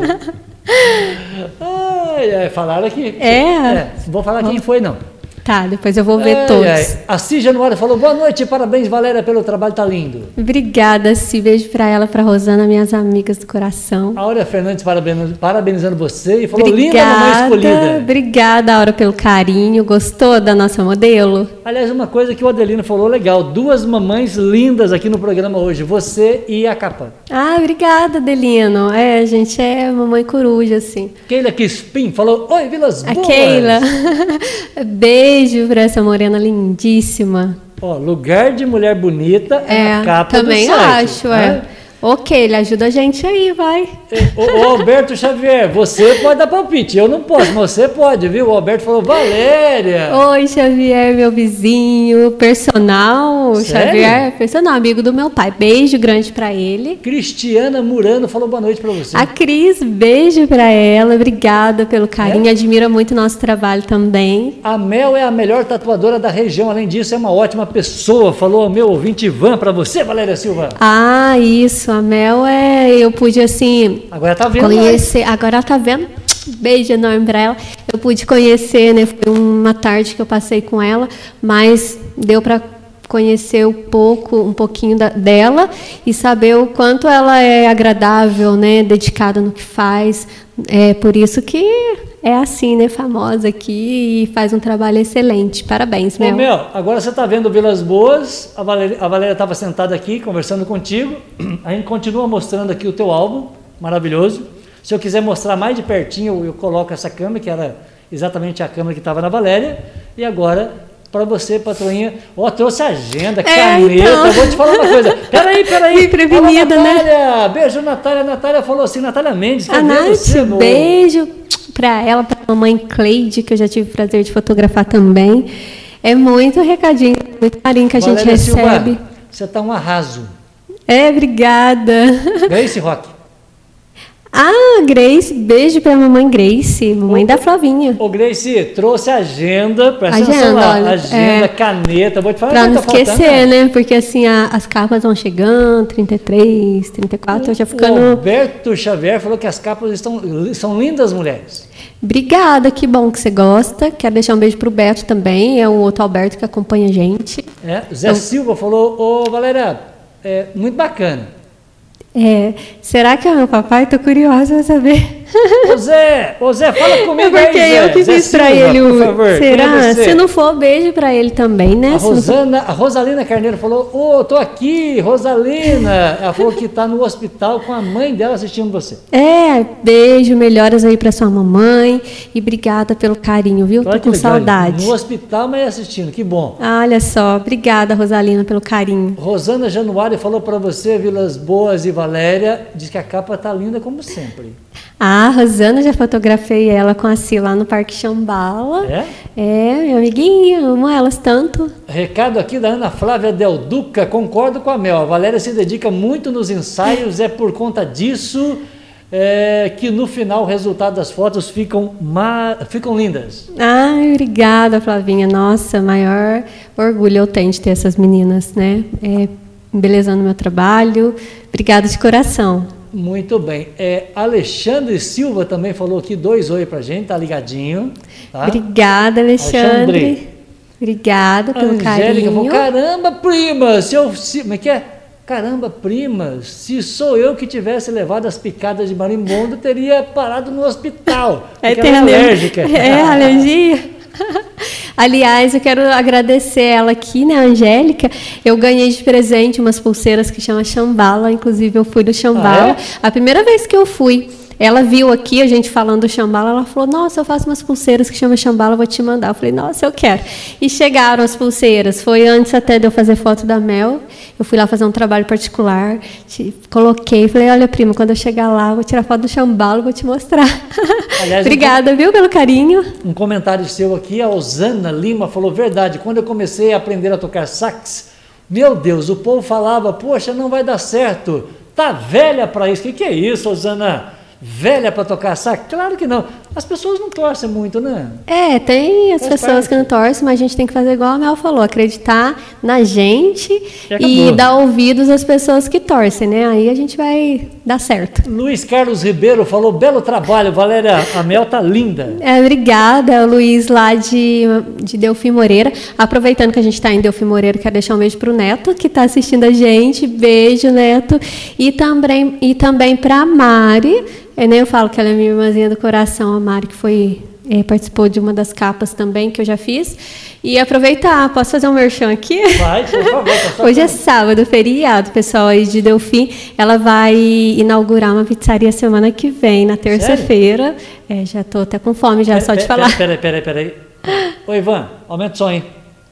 Ai, ai, falaram aqui. É? Vou falar quem foi, não. Tá, depois eu vou ver todos. ai. A Cis Januário falou: boa noite, parabéns, Valéria, pelo trabalho, tá lindo. Obrigada, Si. Beijo pra ela, pra Rosana, minhas amigas do coração. A Áurea Fernandes parabenizando, parabenizando você e falou: linda mamãe Obrigada, escolhida. obrigada, Aura, pelo carinho. Gostou da nossa modelo? Aliás, uma coisa que o Adelino falou legal: duas mamães lindas aqui no programa hoje, você e a capa. Ah, obrigada, Delino. É, a gente é mamãe coruja, assim. Keila Crispim falou: Oi, Vilas A Boas. Keila. Beijo pra essa morena lindíssima. Ó, lugar de mulher bonita é, É, a capa também do site. acho, né? é. Ok, ele ajuda a gente aí, vai. O, o Alberto Xavier, você pode dar palpite, eu não posso, mas você pode, viu? O Alberto falou: Valéria. Oi, Xavier, meu vizinho, personal. Sério? Xavier, personal, amigo do meu pai. Beijo grande pra ele. Cristiana Murano falou boa noite pra você. A Cris, beijo pra ela. Obrigada pelo carinho. É? Admira muito nosso trabalho também. A Mel é a melhor tatuadora da região, além disso, é uma ótima pessoa, falou o meu ouvinte Ivan pra você, Valéria Silva. Ah, isso. A Mel é. Eu pude, assim, Agora tá vendo? conhecer. Agora ela tá vendo. Beijo enorme pra ela. Eu pude conhecer, né? Foi uma tarde que eu passei com ela, mas deu pra conhecer um pouco, um pouquinho da- dela e saber o quanto ela é agradável, né? Dedicada no que faz. É por isso que é assim, né? Famosa aqui e faz um trabalho excelente. Parabéns, Ô, Mel. Mel, agora você está vendo Vilas Boas, a Valéria a Valéria estava sentada aqui conversando contigo, a gente continua mostrando aqui o teu álbum, maravilhoso. Se eu quiser mostrar mais de pertinho, eu coloco essa câmera, que era exatamente a câmera que estava na Valéria, e agora, para você, patroinha, ó, trouxe agenda, caneta, então. vou te falar uma coisa, peraí, peraí, Fui prevenida, Fala, né? Natália, beijo, Natália, Natália falou assim, Natália Mendes, A ver Nath, você beijo pra ela, pra mamãe Cleide, que eu já tive o prazer de fotografar também. É muito recadinho, muito carinho que a gente Valéria Silva, recebe. você está um arraso. É, obrigada. Grace Rock. Ah, Grace, beijo pra mamãe Grace, mamãe da Flavinha. Ô Grace, trouxe agenda, presta Agenda, atenção lá, agenda, é. caneta, vou te falar Pra o não tá faltando, esquecer, né? Porque assim, a- as capas vão chegando, 33, 34, eu já O ficando. Alberto Xavier falou que as capas estão, são lindas, mulheres. Obrigada, que bom que você gosta. Quero deixar um beijo pro Beto também, é um outro Alberto que acompanha a gente. É, Zé Silva falou, ô Valéria, é muito bacana. É, será que é meu papai? Tô curiosa pra saber. Ô Zé, ô Zé, fala É comigo porque aí, Zé. eu que Zé fiz pra Silva, ele por o. favor, é será? Se não for, beijo pra ele também, né? A Rosana, a Rosalina Carneiro falou, ô, tô aqui, Rosalina. Ela falou que tá no hospital com a mãe dela assistindo você. É, beijo, melhoras aí pra sua mamãe. E obrigada pelo carinho, viu? Olha Tô com legal, saudade. No hospital, mas assistindo, que bom. Olha só, obrigada, Rosalina, pelo carinho. Rosana Januário falou para você, Vilas Boas e Valéria, diz que a capa tá linda como sempre. Ah, a Rosana, já fotografei ela com a Si lá no Parque Xambala. É? É, minha amiguinha, amo elas tanto. Recado aqui da Ana Flávia Del Duca, concordo com a Mel. A Valéria se dedica muito nos ensaios, é por conta disso é, que no final o resultado das fotos ficam, ficam lindas. Ai, obrigada, Flavinha. Nossa, maior orgulho eu tenho de ter essas meninas, né? É, embelezando meu trabalho. Obrigada de coração. Muito bem. É, Alexandre Silva também falou aqui dois oi pra gente, tá ligadinho. Tá? Obrigada, Alexandre. Alexandre. Obrigada pelo Angélica falou, carinho. caramba, prima, se eu. Se, como é que é? Caramba, prima, se sou eu que tivesse levado as picadas de marimbondo, teria parado no hospital. É, porque tem é alérgica. É, alergia. Aliás, eu quero agradecer ela aqui, né, Angélica. Eu ganhei de presente umas pulseiras que chama Chambala. Inclusive, eu fui no Chambala. Ah, A primeira vez que eu fui, ela viu aqui a gente falando do chambala, ela falou: Nossa, eu faço umas pulseiras que chama chambala, vou te mandar. Eu falei: Nossa, eu quero. E chegaram as pulseiras. Foi antes até de eu fazer foto da Mel. Eu fui lá fazer um trabalho particular, te, coloquei, falei: Olha, prima, quando eu chegar lá, vou tirar foto do chambala, vou te mostrar. Aliás, Obrigada, um, viu, pelo carinho. Um comentário seu aqui, a Osana Lima falou: Verdade, quando eu comecei a aprender a tocar sax, meu Deus, o povo falava: Poxa, não vai dar certo Tá velha para isso? O que, que é isso, Osana? Velha para tocar sax? Claro que não. As pessoas não torcem muito, né? É, tem as Faz pessoas parte. que não torcem, mas a gente tem que fazer igual a Mel falou, acreditar na gente e, e dar ouvidos às pessoas que torcem, né? Aí a gente vai dar certo. Luiz Carlos Ribeiro falou, belo trabalho, Valéria, a Mel tá linda. É, obrigada, é o Luiz lá de, de Delfim Moreira. Aproveitando que a gente está em Delfim Moreira, quero deixar um beijo pro Neto, que está assistindo a gente. Beijo, Neto. E também, e também para Mari, eu nem eu falo que ela é minha irmãzinha do coração, a Mari, que foi é, participou de uma das capas também que eu já fiz. E aproveitar, posso fazer um merchan aqui? Vai, por favor. Tá Hoje é sábado, feriado, pessoal aí de Delfim. Ela vai inaugurar uma pizzaria semana que vem, na terça-feira. É, já estou até com fome já, pera, só de pera, falar. Peraí, peraí, peraí. Oi, Ivan, aumenta o som aí.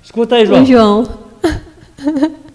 Escuta aí, João. O João.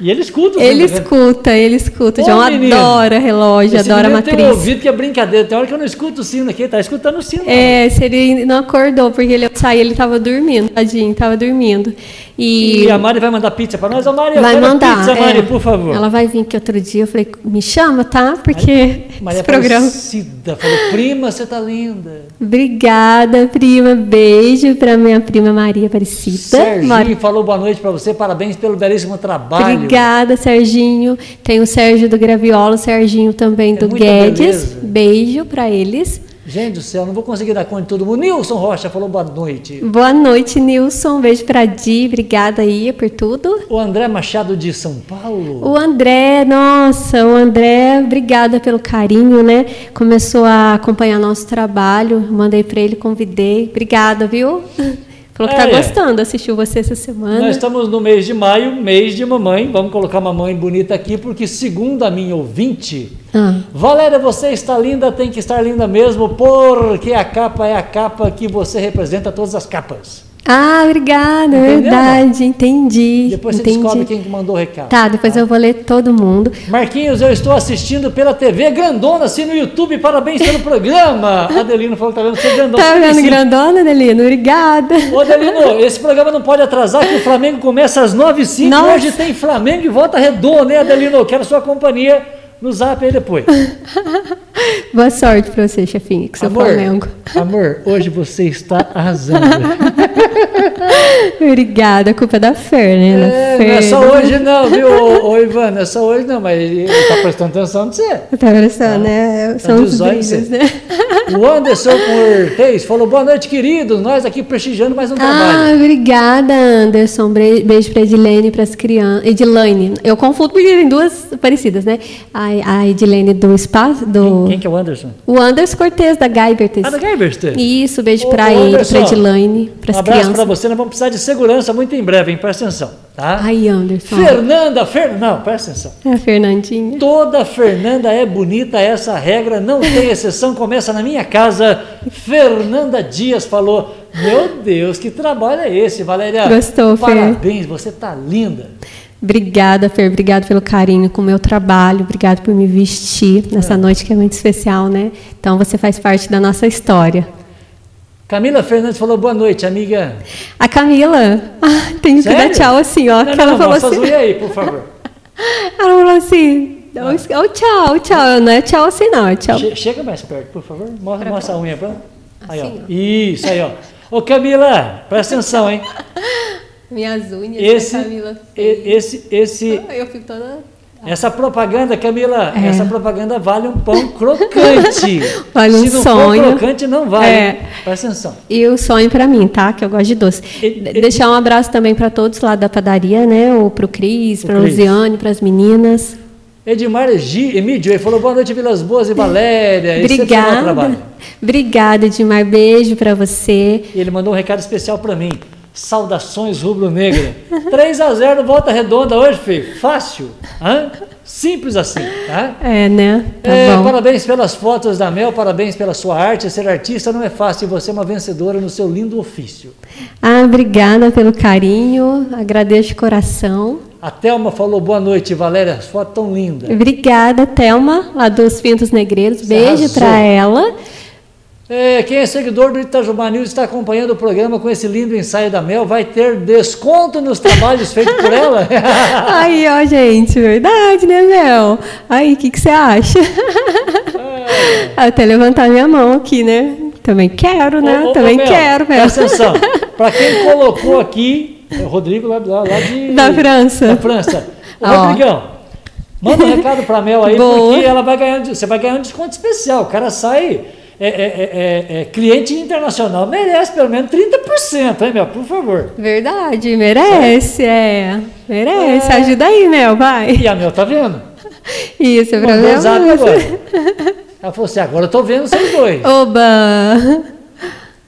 E ele escuta. Ele escuta, ele escuta. Ô, João menino, adora relógio, adora matriz. Tem ouvido que é brincadeira. Tem hora que eu não escuto o sino aqui, tá escutando o sino. É, se ele não acordou, porque ele saiu, ele estava dormindo, tadinho, estava dormindo. E, e, a Mari vai mandar pizza para nós. A Mari, vai mandar, pizza, Mari, é, por favor. Ela vai vir que outro dia. Eu falei, me chama, tá? Porque Maria esse programa... Aparecida falou, prima, você tá linda. Obrigada, prima. Beijo para minha prima Maria Aparecida. Serginho Mar... falou boa noite para você. Parabéns pelo belíssimo trabalho. Obrigada, Serginho. Tem o Sérgio do Graviola, o Serginho também é do Guedes. Beleza. Beijo para eles. Gente do céu, não vou conseguir dar conta de todo mundo. Nilson Rocha falou boa noite. Boa noite, Nilson. Um beijo para Di. Obrigada aí por tudo. O André Machado de São Paulo. O André, nossa, o André, obrigada pelo carinho, né? Começou a acompanhar nosso trabalho. Mandei para ele, convidei. Obrigada, viu? Falou que está é, gostando, assistiu você essa semana. Nós estamos no mês de maio, mês de mamãe. Vamos colocar uma mãe bonita aqui, porque segundo a minha ouvinte, ah. Valéria, você está linda, tem que estar linda mesmo, porque a capa é a capa que você representa todas as capas. Ah, obrigada, é Entendeu, verdade, entendi. Depois entendi. você descobre quem mandou o recado. Tá, depois tá? eu vou ler todo mundo. Marquinhos, eu estou assistindo pela TV Grandona, assim no YouTube, parabéns pelo programa. Adelino falou que tá vendo você Grandona. Tá vendo Grandona, Adelino? Obrigada. Ô, Adelino, esse programa não pode atrasar, que o Flamengo começa às 9h05. Hoje tem Flamengo e volta redonda, hein, Adelino? Quero sua companhia no zap aí depois. Boa sorte para você, chefinho, que seu amor, Flamengo. Amor, hoje você está arrasando. Obrigada, a culpa é da Fer, né? É, Fer. Não é só hoje não, viu, ô, ô, Ivan, não é só hoje não, mas ele está prestando atenção no você. Está prestando, né? São tá os brilhos, né? O Anderson Cortez falou, boa noite, queridos, nós aqui prestigiando mais um trabalho. Ah, obrigada, Anderson, beijo para Edilene, para as crianças, Edilane, eu confundo porque tem duas parecidas, né? A, a Edilene do Espaço, do... Quem, que é o Anderson? O Anderson Cortez, da Guybertes. Ah, da Guybertes? Isso, beijo para ele, para Edilane, para as um abraço para você, nós vamos precisar de segurança muito em breve, hein? Presta atenção, tá? Ai, Anderson. Fernanda, Fer... não, presta atenção. É a Fernandinha. Toda Fernanda é bonita, essa regra não tem exceção, começa na minha casa. Fernanda Dias falou, meu Deus, que trabalho é esse, Valéria? Gostou, Fer. Parabéns, você tá linda. Obrigada, Fer. Obrigada pelo carinho com o meu trabalho. Obrigada por me vestir nessa é. noite que é muito especial, né? Então você faz parte da nossa história. Camila Fernandes falou boa noite, amiga. A Camila, ah, tem que dar tchau assim, ó. Não, que ela não, falou assim. aí, por favor. ela falou assim. Ah. Oh, tchau, tchau. Não é tchau assim, não. É tchau. Che chega mais perto, por favor. Mostra, mostra a unha pra. Aí, assim, ó. Isso, aí, ó. Ô, Camila, presta atenção, hein? Minhas unhas, esse, Camila. Esse, esse. Eu fico toda. Essa propaganda, Camila, é. essa propaganda vale um pão crocante. vale um Se não sonho. for crocante, não vale. É. Presta atenção. E o sonho para mim, tá? Que eu gosto de doce. E, Deixar um abraço também para todos lá da padaria, né? Ou para o Cris, para a Luziane, para as meninas. Edmar G, Emídio, ele falou boa noite, Vilas Boas e Valéria. Obrigada. Obrigada, Edmar. Beijo para você. E ele mandou um recado especial para mim. Saudações rubro-negra. 3 a 0 volta redonda hoje, filho. Fácil. Hã? Simples assim, tá? É, né? Tá É, parabéns pelas fotos da Mel, parabéns pela sua arte. Ser artista não é fácil e você é uma vencedora no seu lindo ofício. Ah, obrigada pelo carinho, agradeço de coração. A Thelma falou boa noite, Valéria, as fotos tão lindas. Obrigada, Thelma, lá dos Pintos Negreiros. Beijo pra ela. É, quem é seguidor do Itajubá News está acompanhando o programa com esse lindo ensaio da Mel, vai ter desconto nos trabalhos feitos por ela? Aí, ó, gente, verdade, né, Mel? Aí, o que, que você acha? Até levantar minha mão aqui, né? Também quero, né? Ô, ô, ô, Também Mel, quero, Mel. Presta atenção. Para quem colocou aqui, é o Rodrigo lá, lá- lá de... Da França. Da França. Ô, Ó. Rodrigão, manda um recado para Mel aí, Boa. porque ela vai ganhar, você vai ganhar um desconto especial. O cara sai... É, é- é- é- é cliente internacional merece pelo menos 30%, hein, Mel? Por favor. Verdade, merece, é. Merece. É. Ajuda aí, Mel, vai. E a Mel tá vendo? Isso, é pra Mandou zap mesmo. agora. Ela falou assim, agora eu tô vendo vocês dois. Oba!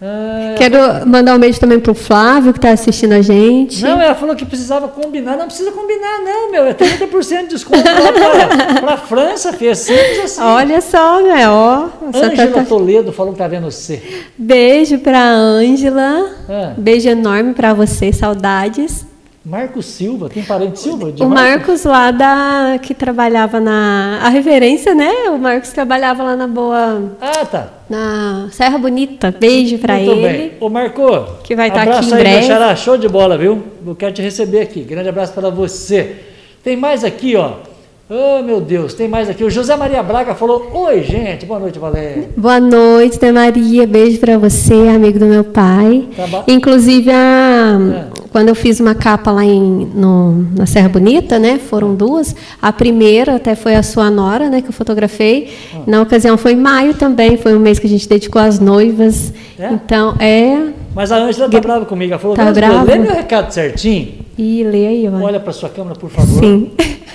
Ah, Quero mandar um beijo também pro Flávio, que tá assistindo a gente. Não, ela falou que precisava combinar. Não precisa combinar, não, meu. É 30% de desconto lá pra, pra França, fez simples assim. Olha só, Mel, ó. Tá- Ângela tá- Toledo falou que tá vendo você. Beijo pra Ângela. Ah. Beijo enorme pra você, saudades. Marcos Silva, tem parente Silva? O Marcos lá da que trabalhava na a reverência, né? O Marcos trabalhava lá na boa Ah, tá. na Serra Bonita. Beijo pra Muito ele. bem. Ô, Marco. Que vai tá abraço aqui em aí, breve. xará. Show de bola, viu? Eu quero te receber aqui. Grande abraço para você. Tem mais aqui, ó. Oh, meu Deus, tem mais aqui. O José Maria Braga falou: Oi, gente. Boa noite, Valéria. Boa noite, Maria. Beijo pra você, amigo do meu pai. Tá. Inclusive, a- É. quando eu fiz uma capa lá em, no- na Serra Bonita, né? Foram duas. A primeira até foi a sua nora, né? Que eu fotografei. Ah. Na ocasião foi em maio também. Foi um mês que a gente dedicou às noivas. É? Então, é. Mas a Ângela tá brava comigo. Ela falou: Tá "Mas, brava? Lê meu recado certinho. E lê aí, ó. Olha para sua câmera, por favor. Sim.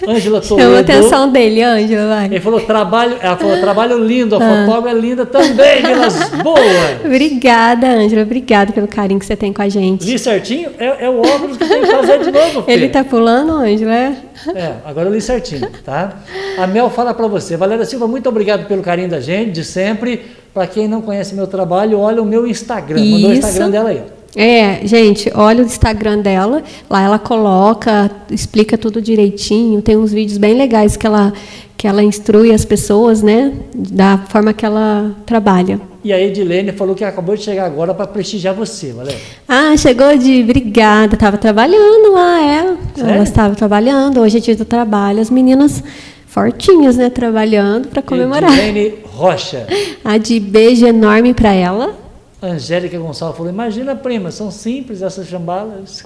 Ângela Chama a Toledo. atenção dele, Ângela, vai. Ele falou trabalho, ela falou trabalho lindo, a Ah. fotógrafa é linda também, Vilas Boas. Obrigada, Ângela. Obrigada pelo carinho que você tem com a gente. Li certinho? É, é o óculos que tem que fazer de novo, Fê. Ele tá pulando, Ângela? é? É, agora eu li certinho, tá? A Mel fala para você. Valéria Silva, muito obrigado pelo carinho da gente, de sempre. Para quem não conhece meu trabalho, olha o meu Instagram. Mandou o Isso. Instagram dela aí. É, gente, olha o Instagram dela. Lá ela coloca, explica tudo direitinho. Tem uns vídeos bem legais que ela, que ela instrui as pessoas, né? Da forma que ela trabalha. E a Edilene falou que acabou de chegar agora para prestigiar você, Valéria. Ah, chegou de obrigada. Estava trabalhando lá, é. Sério? Ela estava trabalhando. Hoje é dia do trabalho. As meninas fortinhas, né? Trabalhando para comemorar. Edilene Rocha. A de beijo enorme para ela. Angélica Gonçalves falou: Imagina, prima, são simples essas chambalas.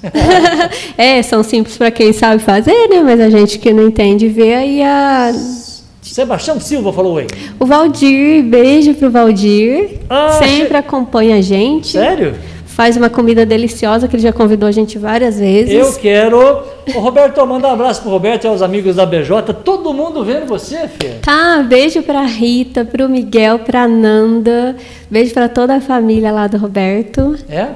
é, são simples para quem sabe fazer, né? Mas a gente que não entende vê aí a. Sebastião Silva falou: Oi. O Valdir, beijo pro Valdir. Ah, Sempre che- acompanha a gente. Sério? Faz uma comida deliciosa que ele já convidou a gente várias vezes. Eu quero. Ô, Roberto, manda um abraço pro Roberto e aos amigos da BJ. Todo mundo vendo você, filha. Tá, beijo pra Rita, pro Miguel, pra Nanda. Beijo pra toda a família lá do Roberto. É?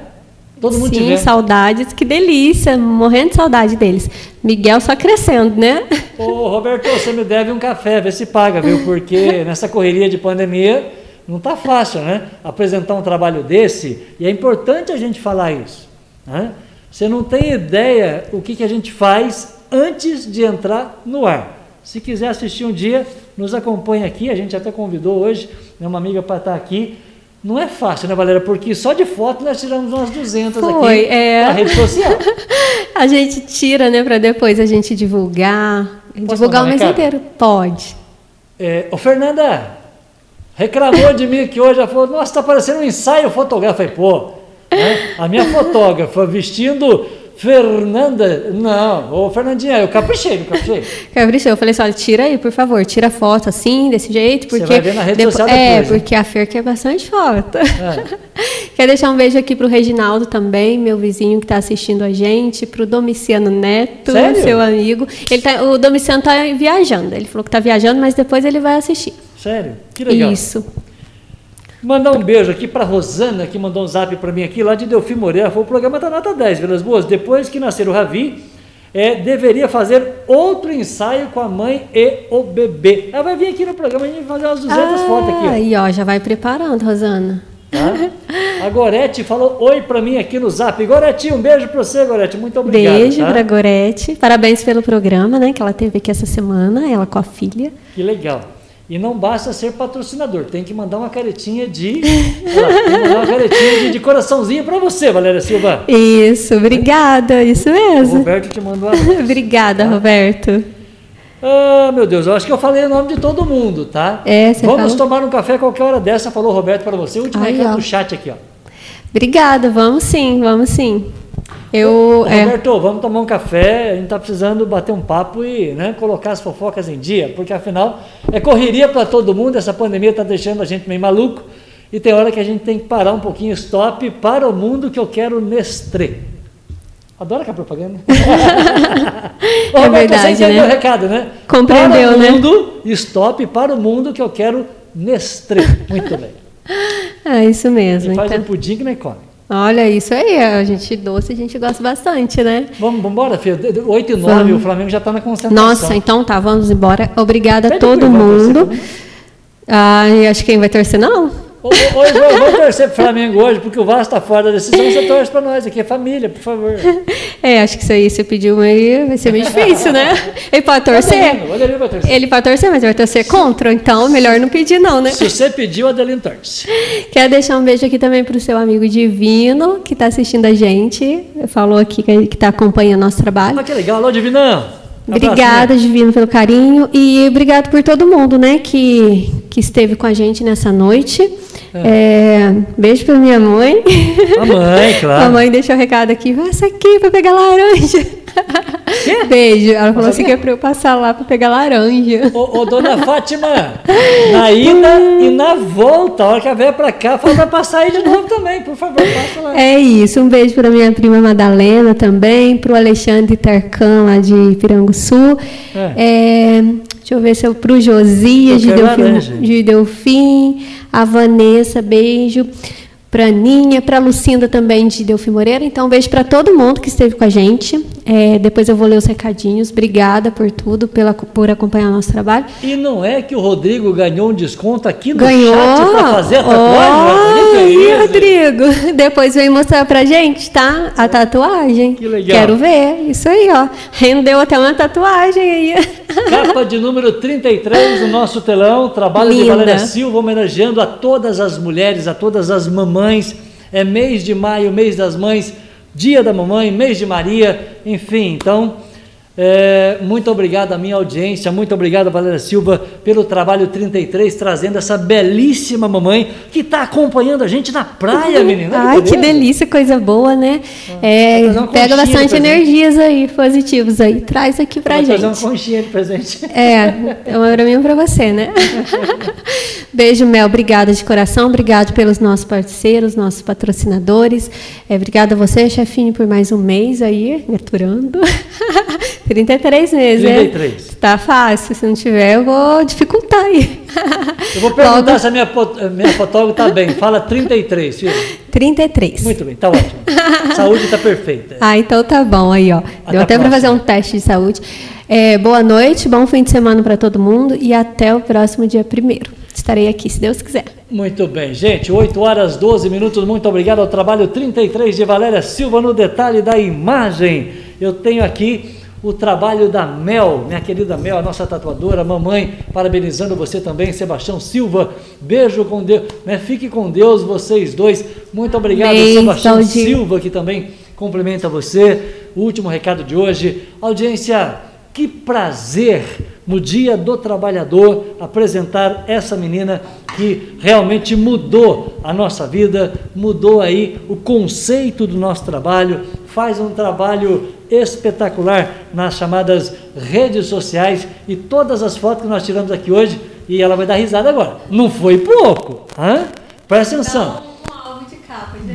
Todo mundo Sim, saudades, que delícia, morrendo de saudade deles. Miguel só crescendo, né? Ô, Roberto, você me deve um café, vê se paga, viu? Porque nessa correria de pandemia não tá fácil, né? Apresentar um trabalho desse, e é importante a gente falar isso. Né? Você não tem ideia o que, que a gente faz antes de entrar no ar. Se quiser assistir um dia, nos acompanhe aqui. A gente até convidou hoje né, uma amiga para estar aqui. Não é fácil, né, Valéria? Porque só de foto nós tiramos umas 200 Foi, aqui é. na rede social. A gente tira, né, pra depois a gente divulgar. Posso divulgar o mês inteiro. Pode. É, ô Fernanda, reclamou de mim que hoje ela falou, nossa, tá parecendo um ensaio fotográfico. Eu falei, pô, né? a minha fotógrafa vestindo Fernanda. Não, ô Fernandinha, eu caprichei, não caprichei. Caprichou. Eu falei assim, olha, tira aí, por favor, tira foto assim, desse jeito, Você porque... vai ver na rede depo- social É, depois, né? porque a Fer quer bastante foto. É. Quero deixar um beijo aqui pro Reginaldo também, meu vizinho que está assistindo a gente, pro Domiciano Neto, Sério? seu amigo. Ele tá, o Domiciano está viajando, ele falou que está viajando, mas depois ele vai assistir. Sério, que legal. Isso. Mandar um beijo aqui para Rosana, que mandou um zap para mim aqui, lá de Delfim Moreira. Falou, o programa tá nota 10, Vilas Boas. Depois que nascer o Ravi, é, deveria fazer outro ensaio com a mãe e o bebê. Ela vai vir aqui no programa, a gente vai fazer umas 200 ah, fotos aqui. Ó. Aí, ó, já vai preparando, Rosana. Tá? A Gorete falou oi para mim aqui no Zap. Gorete, um beijo para você, Gorete. Muito obrigado. Beijo tá? para Gorete. Parabéns pelo programa, né? Que ela teve aqui essa semana, ela com a filha. Que legal. E não basta ser patrocinador, tem que mandar uma caretinha de. Mandar uma caretinha de, de coraçãozinho para você, Valéria Silva. Isso, obrigada, isso mesmo. O Roberto te mandou a. obrigada, tá? Roberto. Ah, meu Deus, eu acho que eu falei o nome de todo mundo, tá? É, você Vamos falou? tomar um café qualquer hora dessa, falou o Roberto para você. O último recado do chat aqui, ó. Obrigada, vamos sim, vamos sim. Eu. Ô, é, Roberto, vamos tomar um café, a gente tá precisando bater um papo e né, colocar as fofocas em dia, porque afinal é correria para todo mundo, essa pandemia está deixando a gente meio maluco e tem hora que a gente tem que parar um pouquinho, stop, para o mundo que eu quero Nestlé. Adoro aquela propaganda. Ô, É Roberto, verdade, você entendeu né? o recado, né? Compreendeu, para o né? mundo, stop, para o mundo que eu quero Nestlé. Muito bem. é isso mesmo. E faz Então. um pudim que nem come. Olha, isso aí, a gente doce, a gente gosta bastante, né? Vamos embora, filho. 8 e 9, Vamos. o Flamengo já está na concentração. Nossa, então tá, vamos embora. Obrigada a Pede todo Ivan torcer mundo. mim. Ai, acho que quem vai torcer não? Ô, ô, Ivan, vamos torcer pro Flamengo hoje, porque o Vasco está fora da decisão, você torce para nós aqui, é família, por favor. É, acho que isso aí você pediu aí vai ser meio difícil, né? Ele pode torcer? Adelino, o Adelino vai torcer. Ele pode torcer, mas vai torcer contra, então melhor não pedir não, né? Se você pediu, o Adelino torce. Quero deixar um beijo aqui também para o seu amigo Divino, que está assistindo a gente. Falou aqui que está acompanhando nosso trabalho. Olha que legal, alô, Divinão. Obrigada, Divino, pelo carinho. E obrigado por todo mundo, né, que, que esteve com a gente nessa noite. É, beijo para minha mãe. A mãe, claro. A mãe deixou o recado aqui. Vai essa aqui para pegar laranja. Beijo. Ela falou assim que é para eu passar lá para pegar laranja. Ô, ô, dona Fátima, na ida e na volta, a hora que ela vier pra cá, fala pra passar aí de novo também, por favor, passa lá. É isso. Um beijo para minha prima Madalena também, para o Alexandre Tarcan, lá de Piranguçu. É, deixa eu ver se eu para o Josias de Delfim, de Delfim, a Vanessa, beijo. Para Aninha, para Lucinda também de Delfim Moreira. Então, um beijo para todo mundo que esteve com a gente. É, depois eu vou ler os recadinhos. Obrigada por tudo, pela, por acompanhar nosso trabalho. E não é que o Rodrigo ganhou um desconto aqui no Ganhou! chat pra fazer a tatuagem? Aí, isso? Rodrigo. Depois vem mostrar pra gente, tá? A tatuagem. Que legal. Quero ver. Isso aí, ó. Rendeu até uma tatuagem aí. Capa de número 33 do nosso telão, trabalho de Linda. Valéria Silva, homenageando a todas as mulheres, a todas as mamães. É mês de maio, mês das mães, dia da mamãe, mês de Maria, enfim, então. é, muito obrigado à minha audiência, muito obrigado, Valéria Silva, pelo trabalho 33, trazendo essa belíssima mamãe que está acompanhando a gente na praia, menina. Olha Ai, que delícia, coisa boa, né? É, trazer uma pega bastante energias aí, positivos aí. Traz aqui pra Vou gente. trazer uma conchinha de presente. É, é uma pra mim e pra você, né? Beijo, Mel. Obrigada de coração. Obrigado pelos nossos parceiros, nossos patrocinadores. É, obrigada a você, chefinho, por mais um mês aí, me aturando. 33 meses, 33. né? Tá fácil. Se não tiver, eu vou dificultar aí. Eu vou perguntar Logo, se a minha, a minha fotógrafa está bem. Fala 33, filho. 33. Muito bem, tá ótimo. Saúde está perfeita. Ah, então tá bom aí, ó. Deu a até para fazer um teste de saúde. É, boa noite, bom fim de semana para todo mundo e até o próximo dia primeiro. Estarei aqui, se Deus quiser. Muito bem, gente. 8 horas 12 minutos. Muito obrigado ao trabalho 33 de Valéria Silva no detalhe da imagem. Eu tenho aqui o trabalho da Mel, minha querida Mel, a nossa tatuadora, mamãe, parabenizando você também, Sebastião Silva. Beijo com Deus, né? Fique com Deus, vocês dois. Muito obrigado, Beijo, Sebastião Claudio. Silva, que também cumprimenta você. O último recado de hoje. Audiência, que prazer no Dia do Trabalhador apresentar essa menina que realmente mudou a nossa vida, mudou aí o conceito do nosso trabalho, faz um trabalho espetacular nas chamadas redes sociais e todas as fotos que nós tiramos aqui hoje, e ela vai dar risada agora. Não foi pouco, hã? Presta atenção.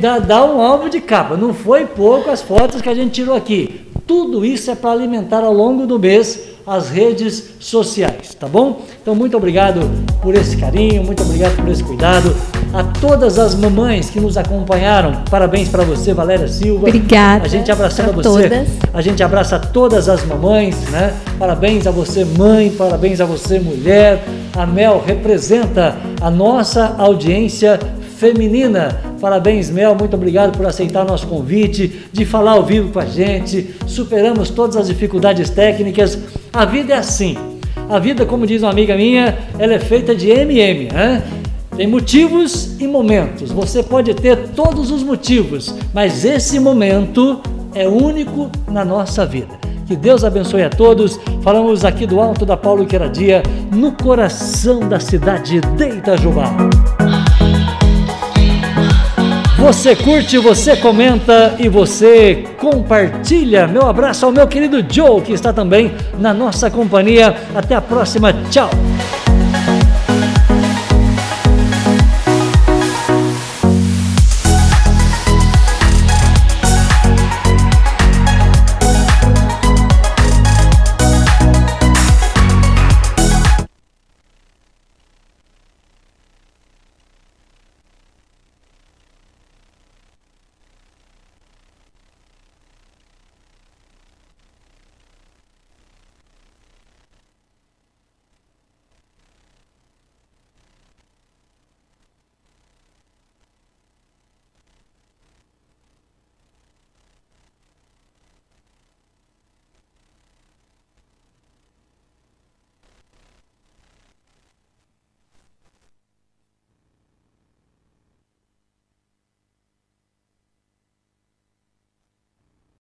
Dá, dá um álbum de capa. Não foi pouco as fotos que a gente tirou aqui. Tudo isso é para alimentar ao longo do mês as redes sociais, tá bom? Então, muito obrigado por esse carinho, muito obrigado por esse cuidado. A todas as mamães que nos acompanharam, parabéns para você, Valéria Silva. Obrigada. A gente abraçando você. todas. A gente abraça todas as mamães, né? Parabéns a você, mãe, parabéns a você, mulher. A Mel representa a nossa audiência feminina. Parabéns, Mel, muito obrigado por aceitar nosso convite, de falar ao vivo com a gente. Superamos todas as dificuldades técnicas. A vida é assim. A vida, como diz uma amiga minha, ela é feita de MM? Tem motivos e momentos. Você pode ter todos os motivos, mas esse momento é único na nossa vida. Que Deus abençoe a todos. Falamos aqui do Alto da Paulo Queradia, no coração da cidade de Itajubá. Você curte, você comenta e você compartilha. Meu abraço ao meu querido Joe, que está também na nossa companhia. Até a próxima. Tchau.